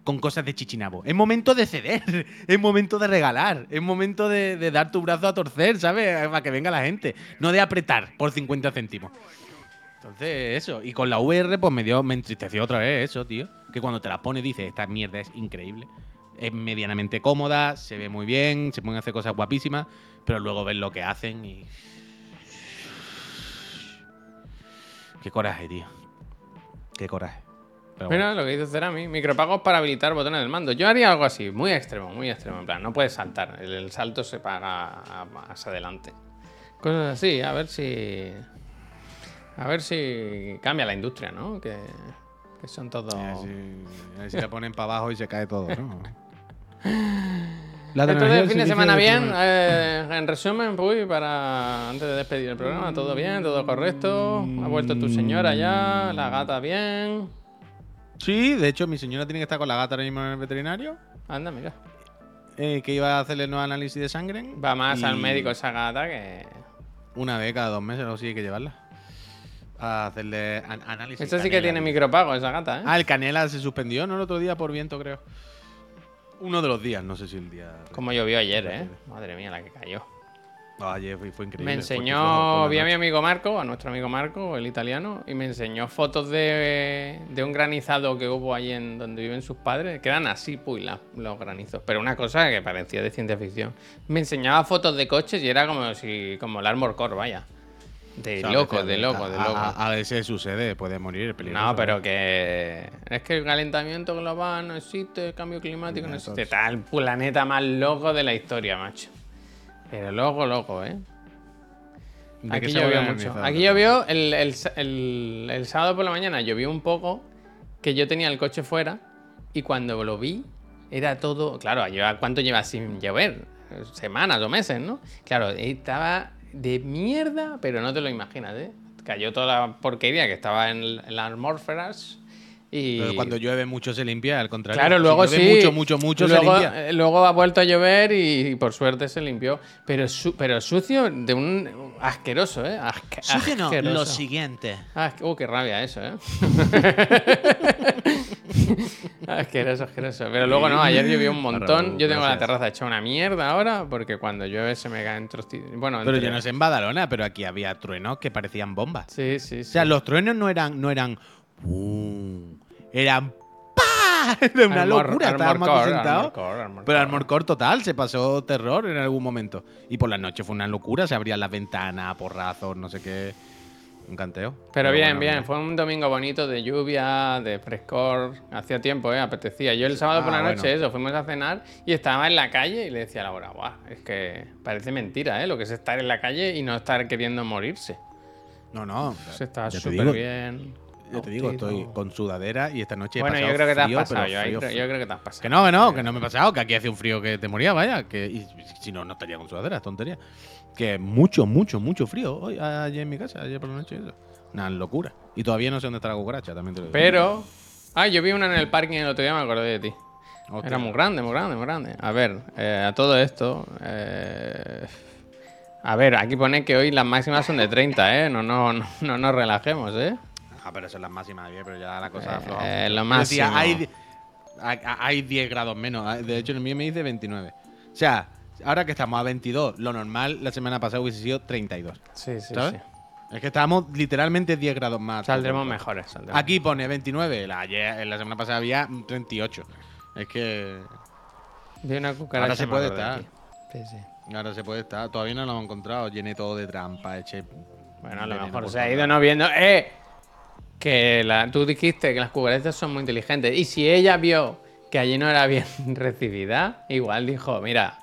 con cosas de chichinabo. Es momento de ceder, es momento de regalar, es momento de, de dar tu brazo a torcer, ¿sabes? Para que venga la gente. No de apretar por 50 céntimos. Entonces, eso. Y con la VR, pues me dio, me entristeció otra vez eso, tío. Que cuando te la pones dices, esta mierda es increíble. Es medianamente cómoda, se ve muy bien, se pueden hacer cosas guapísimas, pero luego ves lo que hacen y. Qué coraje, tío. Qué coraje. Pero Mira lo que dice Cerami, micropagos para habilitar botones del mando. Yo haría algo así, muy extremo, muy extremo. En plan, no puedes saltar, el, el salto se paga más adelante. Cosas así, a ver si. A ver si cambia la industria, ¿no? Que, que son todos. A ver si, a ver si la ponen para abajo y se cae todo, ¿no? Entonces, el fin de semana bien. eh, en resumen, Puy, para antes de despedir el programa, todo bien, todo correcto. Ha vuelto tu señora ya, la gata bien. Sí, de hecho, mi señora tiene que estar con la gata ahora mismo en el veterinario. Anda, mira. eh, que iba a hacerle nuevo análisis de sangre. Va más y al médico esa gata que. Una vez cada dos meses o sí hay que llevarla. A hacerle an- análisis. Esta sí que tiene micropago, esa gata, ¿eh? Ah, el canela se suspendió, ¿no? El otro día por viento, creo. Uno de los días, no sé si el día. Como llovió ayer, ¿eh? Madre mía, la que cayó. Ayer fue, fue increíble. Me enseñó, vi a mi amigo Marco, a nuestro amigo Marco, el italiano, y me enseñó fotos de, de un granizado que hubo allí en donde viven sus padres. Quedan así, puy, la- los granizos. Pero una cosa que parecía de ciencia ficción. Me enseñaba fotos de coches y era como si como el Armor Core, vaya. De loco, de loco, de loco. A, a veces sucede, puede morir, es peligroso. No, pero que es que el calentamiento global no existe, el cambio climático no existe. Está el planeta más loco de la historia, macho. Pero loco, loco, ¿eh? ¿De qué Aquí llovió mucho. Aquí llovió el, el el- el sábado por la mañana, llovió un poco, que yo tenía el coche fuera y cuando lo vi era todo, claro, ¿cuánto lleva sin llover? Semanas o meses, ¿no? Claro, estaba de mierda, pero no te lo imaginas, ¿eh? Cayó toda la porquería que estaba en, en las atmósferas y... Pero cuando llueve mucho se limpia, al contrario. Claro, Si luego llueve sí. mucho, mucho, mucho luego, se limpia. eh, luego ha vuelto a llover y, por suerte se limpió. Pero, su- pero sucio de un asqueroso, ¿eh? Asque- asqueroso. siguiente. Ah, uh, qué rabia eso, ¿eh? asqueroso, asqueroso. Pero luego no, ayer llovió un montón. Yo tengo la terraza hecha una mierda ahora porque cuando llueve se me caen trocitos. Bueno, Pero entre- yo no sé en Badalona, pero aquí había truenos que parecían bombas. Sí, sí, O sí. sea, los truenos no eran, no eran, ¡pa! Era una Armor- locura. Armor Estábamos Core, sentados. Armor Core, Pero Core. Armor Core total, se pasó terror en algún momento. Y por la noche fue una locura, se abrían las ventanas, porrazos, no sé qué. Un canteo. Pero bien, bueno, bien, fue un domingo bonito de lluvia, de frescor. Hacía tiempo, ¿eh? Apetecía. Yo el sábado por Ah, la noche, bueno. eso, fuimos a cenar y estaba en la calle y le decía a Laura, guau, es que parece mentira, ¿eh? Lo que es estar en la calle y no estar queriendo morirse. No, no. Se está súper bien. Ya te digo, estoy con sudadera y esta noche he Bueno, yo creo que te has frío, pasado. Yo, frío, creo- yo creo que te has pasado. Que no, que no, que no me he pasado, que aquí hace un frío que te moría, vaya. Que, y si no, no estaría con sudadera, es tontería. Que mucho, mucho, mucho frío hoy, ayer en mi casa, ayer por la noche. Eso. Una locura. Y todavía no sé dónde está la cucaracha, también te lo digo. Pero. Ah, yo vi una en el parking el otro día, me acordé de ti. Hostia. Era muy grande, muy grande, muy grande. A ver, eh, a todo esto. eh, a ver, aquí pone que hoy las máximas son de 30, ¿eh? No, no, no, no nos relajemos, ¿eh? Ah, pero son las máximas de 10, pero ya la cosa Eh, afloja. lo Yo decía, máximo. hay, hay, hay 10 grados menos. Ah, De hecho, en el mío me dice 29. O sea, ahora que estamos a 22, lo normal la semana pasada hubiese sido 32. Sí, sí, ¿Sabes? sí. Es que estábamos literalmente 10 grados más. Saldremos mejores. saldremos. Aquí pone 29. La, ayer, la semana pasada había 38. Es que Vi una cucaracha. Ahora se puede de estar. Sí, sí. ahora se puede estar. Todavía no lo hemos encontrado. Llené todo de trampa. Eché Bueno, a lo mejor se ha ido no viendo. ¡Eh! Que la, tú dijiste que las cucarachas son muy inteligentes. Y si ella vio que allí no era bien recibida, igual dijo: Mira,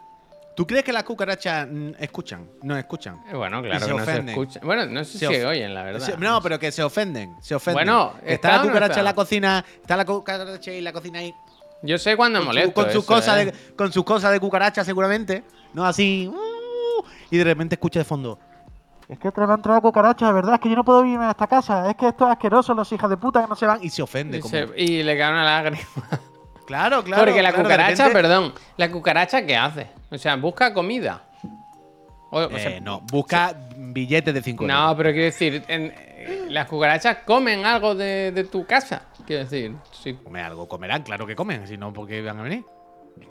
¿Tú crees que las cucarachas escuchan? No escuchan. Eh, Bueno, claro se que no se ofenden. escucha. Bueno, no sé Se si oyen, la verdad. Se- no, pero que se ofenden. Se ofenden. Bueno, ¿está está la cucaracha está? en la cocina. Está la cucaracha en la cocina ahí. Yo sé cuándo Con, su- con sus cosas ¿eh? de, con sus cosas de cucaracha, seguramente. No así. uh, y de repente escucha de fondo. Es que me han traído cucarachas, de verdad. Es que yo no puedo vivir en esta casa. Es que esto es asqueroso, los hijas de puta que no se van. Y se ofende. Y, como- se- y le cae una lágrima. Claro, claro. Porque la claro, cucaracha, repente- perdón, ¿la cucaracha qué hace? O sea, busca comida. O- o sea, Eh, no, busca billetes de 5 euros. no, pero quiero decir, en- eh, las cucarachas comen algo de, de tu casa. Quiero decir, sí. Come algo, comerán, claro que comen, si no, ¿por qué van a venir?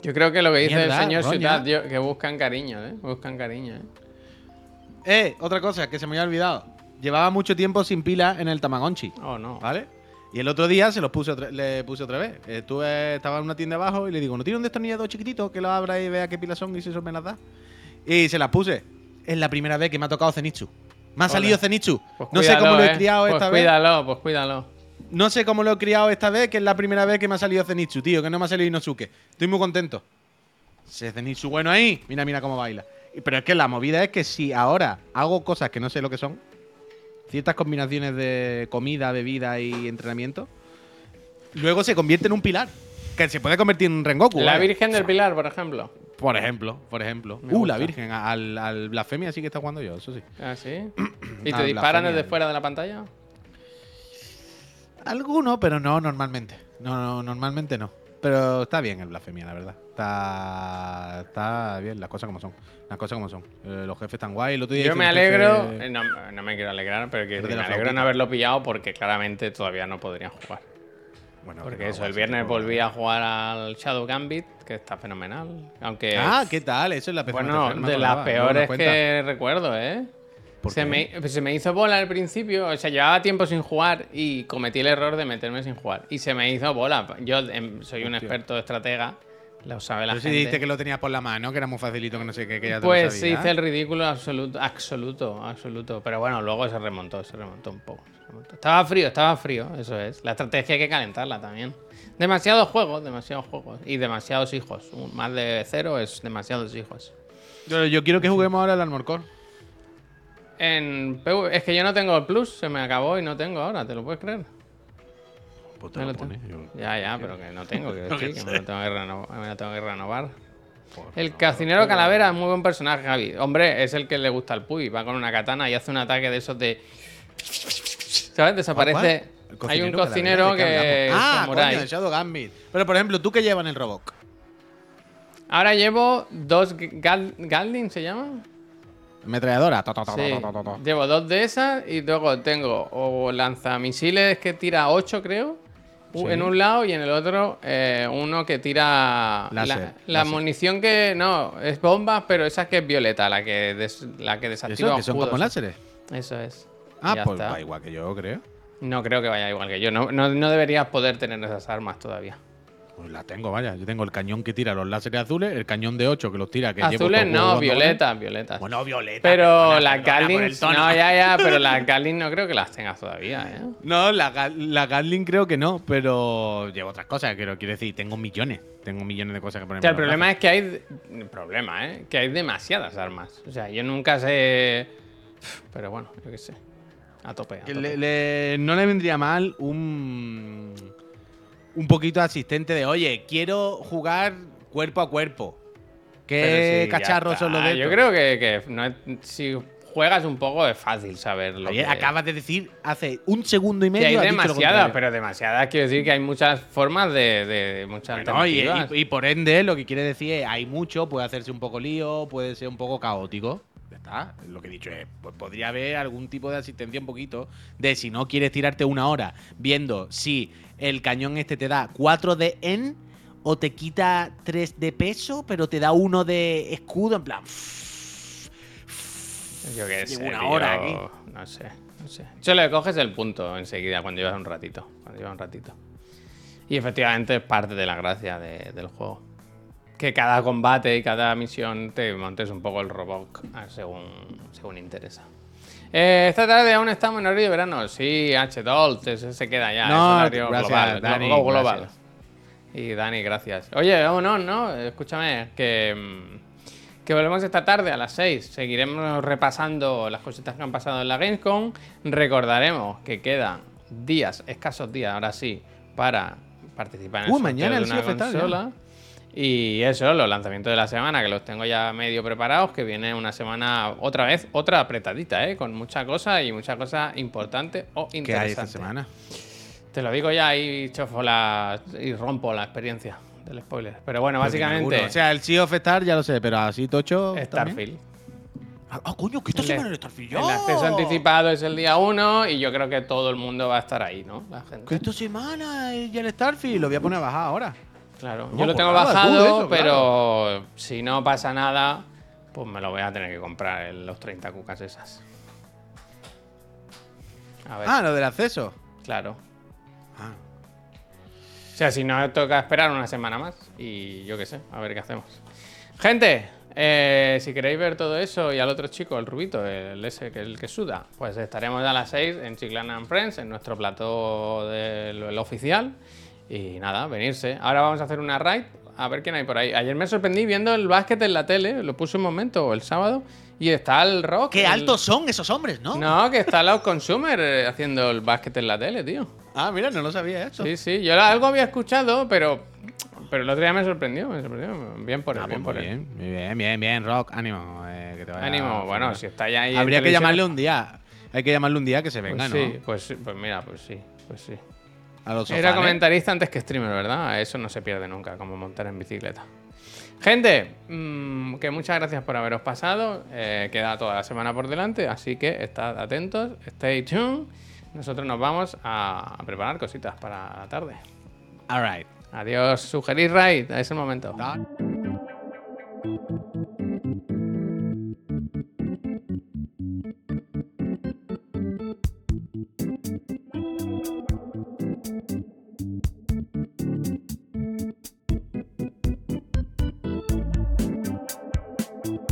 Yo creo que lo que dice Mierda, el señor. Ciudad, que buscan cariño, ¿eh? Buscan cariño, ¿eh? Eh, otra cosa que se me había olvidado. Llevaba mucho tiempo sin pila en el Tamagotchi, Oh, no. ¿vale? Y el otro día se los puse otra, le puse otra vez. Estuve, estaba en una tienda abajo y le digo, ¿no tiene un destornillador chiquitito que lo abra y vea qué pilas son y si eso me las da? Y se las puse. Es la primera vez que me ha tocado Zenitsu. Me ha Ole. salido Zenitsu. Pues no sé cómo lo he ¿eh? criado pues esta vez. cuídalo, pues cuídalo. No sé cómo lo he criado esta vez, que es la primera vez que me ha salido Zenitsu, tío, que no me ha salido Inosuke. Estoy muy contento. Ese Zenitsu bueno ahí. Mira, mira cómo baila. Pero es que la movida es que si ahora hago cosas que no sé lo que son, ciertas combinaciones de comida, bebida y entrenamiento, luego se convierte en un pilar. Que se puede convertir en un Rengoku. La ¿vale? Virgen del Pilar, por ejemplo. Por ejemplo, por ejemplo. Me Uh, la. Virgen. Al, al blasfemia sí que está jugando yo, eso sí. Ah, sí. ¿Y te disparan desde fuera de la pantalla? Alguno, pero no normalmente. No, no, normalmente no. Pero está bien el blasfemia, la verdad. Está, está bien, las cosas como son. Las cosas como son. Eh, los jefes están guay. El otro día Yo me alegro, jefe- eh, no, no me quiero alegrar, pero que me alegro en haberlo pillado porque claramente todavía no podrían jugar. Bueno, Porque que no, eso, el viernes no. volví a jugar al Shadow Gambit, que está fenomenal. Aunque, Ah, ¿qué tal? Eso es la PC bueno, no de las peores cuenta. que recuerdo, ¿eh? ¿Por Se me, se me hizo bola al principio, o sea, llevaba tiempo sin jugar y cometí el error de meterme sin jugar. Y se me hizo bola. Yo em, soy un Hostia. experto estratega, lo sabe la Pero si gente. dijiste que lo tenías por la mano, que era muy facilito, que no sé qué, que ya te lo Pues sabías. hice el ridículo absoluto, absoluto, absoluto. Pero bueno, luego se remontó, se remontó un poco. se remontó. Estaba frío, estaba frío, eso es. La estrategia hay que calentarla también. Demasiados juegos, demasiados juegos. Y demasiados hijos. Más de cero es demasiados hijos. Yo, yo quiero que juguemos ahora al Armor Core. En PV es que yo no tengo el plus, se me acabó y no tengo ahora, ¿te lo puedes creer? Pues te lo pones, yo- Ya, ya, pero que no tengo, que decir, que me lo tengo que renovar. Me lo tengo que renovar. Joder, El no, cocinero calavera es muy buen personaje, Javi. Hombre, es el que le gusta al Puy. Va con una katana y hace un ataque de esos de. ¿Sabes? Desaparece. Hay un cocinero ¿de qué que. Ah, samurái. coño, de Shadow Gambit. Pero por ejemplo, ¿tú qué llevas en el Robok? Ahora llevo dos Gal Galdin, ¿se llama? Metralladora. Ta, ta, ta, Sí. Llevo dos de esas y luego tengo o lanzamisiles que tira 8, creo. Sí. En un lado y en el otro eh, uno que tira la, Láser, la láser. munición que no es bomba pero esa que es violeta la que des- la que desactiva ¿Eso? ¿Que son como láseres? eso es Ah, pues va igual que yo, creo. no creo que vaya igual que yo no, no, no deberías poder tener esas armas todavía Pues la tengo, vaya. Yo tengo el cañón que tira los láseres azules, el cañón de 8 que los tira, que azules no violetas violetas. Bueno, violeta. pero perdona, las perdona por Gatling el tono. no ya ya pero las Gatling no creo que las tengas todavía ¿eh? No, la, Ga- la Gatling creo que no, pero llevo otras cosas. Quiero, quiero decir, tengo millones. Tengo millones de cosas que poner. O sea, el problema es que hay. El problema, ¿eh? Que hay demasiadas armas. O sea, yo nunca sé. Pero bueno, yo qué sé. A tope. a Que tope. le- le- no le vendría mal un. Un poquito asistente de, oye, quiero jugar cuerpo a cuerpo. ¿Qué sí, cacharros son los de Yo creo que, que no es- si juegas un poco es fácil saberlo. Oye, acabas de decir hace un segundo y medio. hay dicho lo demasiadas, pero demasiadas quiero decir que hay muchas formas de, de muchas Bueno, y, alternativas. y- y por ende, lo que quiere decir es, hay mucho, puede hacerse un poco lío, puede ser un poco caótico. Ya está. Lo que he dicho es, pues podría haber algún tipo de asistencia un poquito de si no quieres tirarte una hora viendo si el cañón este te da 4 de en o te quita 3 de peso, pero te da uno de escudo, en plan. Yo qué sé. una tío, hora aquí. No sé, no sé. Yo le coges el punto enseguida cuando llevas un ratito. Cuando llevas un ratito. Y efectivamente es parte de la gracia de- del juego. Que cada combate y cada misión te montes un poco el robot ah, según, según interesa. Eh, esta tarde aún estamos en horario de verano. Sí, H-Dolt, ese se queda ya. No, es horario gracias, global. Dani, glo- global. gracias. Y Dani, gracias. Oye, no, no, escúchame, que, mm, Que volvemos esta tarde a las 6. Seguiremos repasando las cositas que han pasado en la Gamescom. Recordaremos que quedan días, escasos días, ahora sí, para participar en el Uh, sorteo mañana de el una Stars, ya. consola. Y eso, los lanzamientos de la semana, que los tengo ya medio preparados, que viene una semana, otra vez, otra apretadita, ¿eh? Con mucha cosa y mucha cosa importante o ¿Qué hay esta semana? Te lo digo ya y chofo la, y rompo la experiencia del spoiler. Pero bueno, básicamente. O sea, el Sea of Stars ya lo sé, pero así tocho. Starfield. Ah, ah, coño, que esta semana el Starfield ya. El acceso anticipado es el día 1 y yo creo que todo el mundo va a estar ahí, ¿no? La gente. Que esta semana ya el Starfield. Lo voy a poner a bajar ahora. Claro, yo lo tengo bajado, eso, pero si no pasa nada, pues me lo voy a tener que comprar en los 30 cucas esas. A ver, Ah, lo del acceso. claro. Ah. O sea, si no, toca esperar una semana más y yo qué sé, a ver qué hacemos. Gente, eh, si queréis ver todo eso y al otro chico, el rubito, el ese que el que suda, pues estaremos a las 6 en Chiclana and Friends, en nuestro plató del el oficial. Y nada, venirse. Ahora vamos a hacer una raid, a ver quién hay por ahí. Ayer me sorprendí viendo el básquet en la tele, lo puse un momento, el sábado, y está el rock. Qué el- altos son esos hombres, ¿no? No, que está Loud Consumer eh, haciendo el básquet en la tele, tío. Ah, mira, no lo sabía esto. Sí, sí, yo algo había escuchado, pero, pero el otro día me sorprendió, me sorprendió. Bien por él, Ah, pues bien por él. bien, muy bien, bien, bien, Rock, ánimo. eh, que te vaya Ánimo, bueno, si está ya ahí. Habría que llamarle un día. Hay que llamarle un día que se pues venga, sí, ¿no? pues, sí, pues mira, pues sí, pues sí. A los Era ¿eh? comentarista antes que streamer, ¿verdad? Eso no se pierde nunca, como montar en bicicleta. Gente, mm, que muchas gracias por haberos pasado. eh, queda toda la semana por delante, así que estad atentos, stay tuned. Nosotros nos vamos a, a preparar cositas para la tarde. All right. Adiós, sugerir raid, es el momento.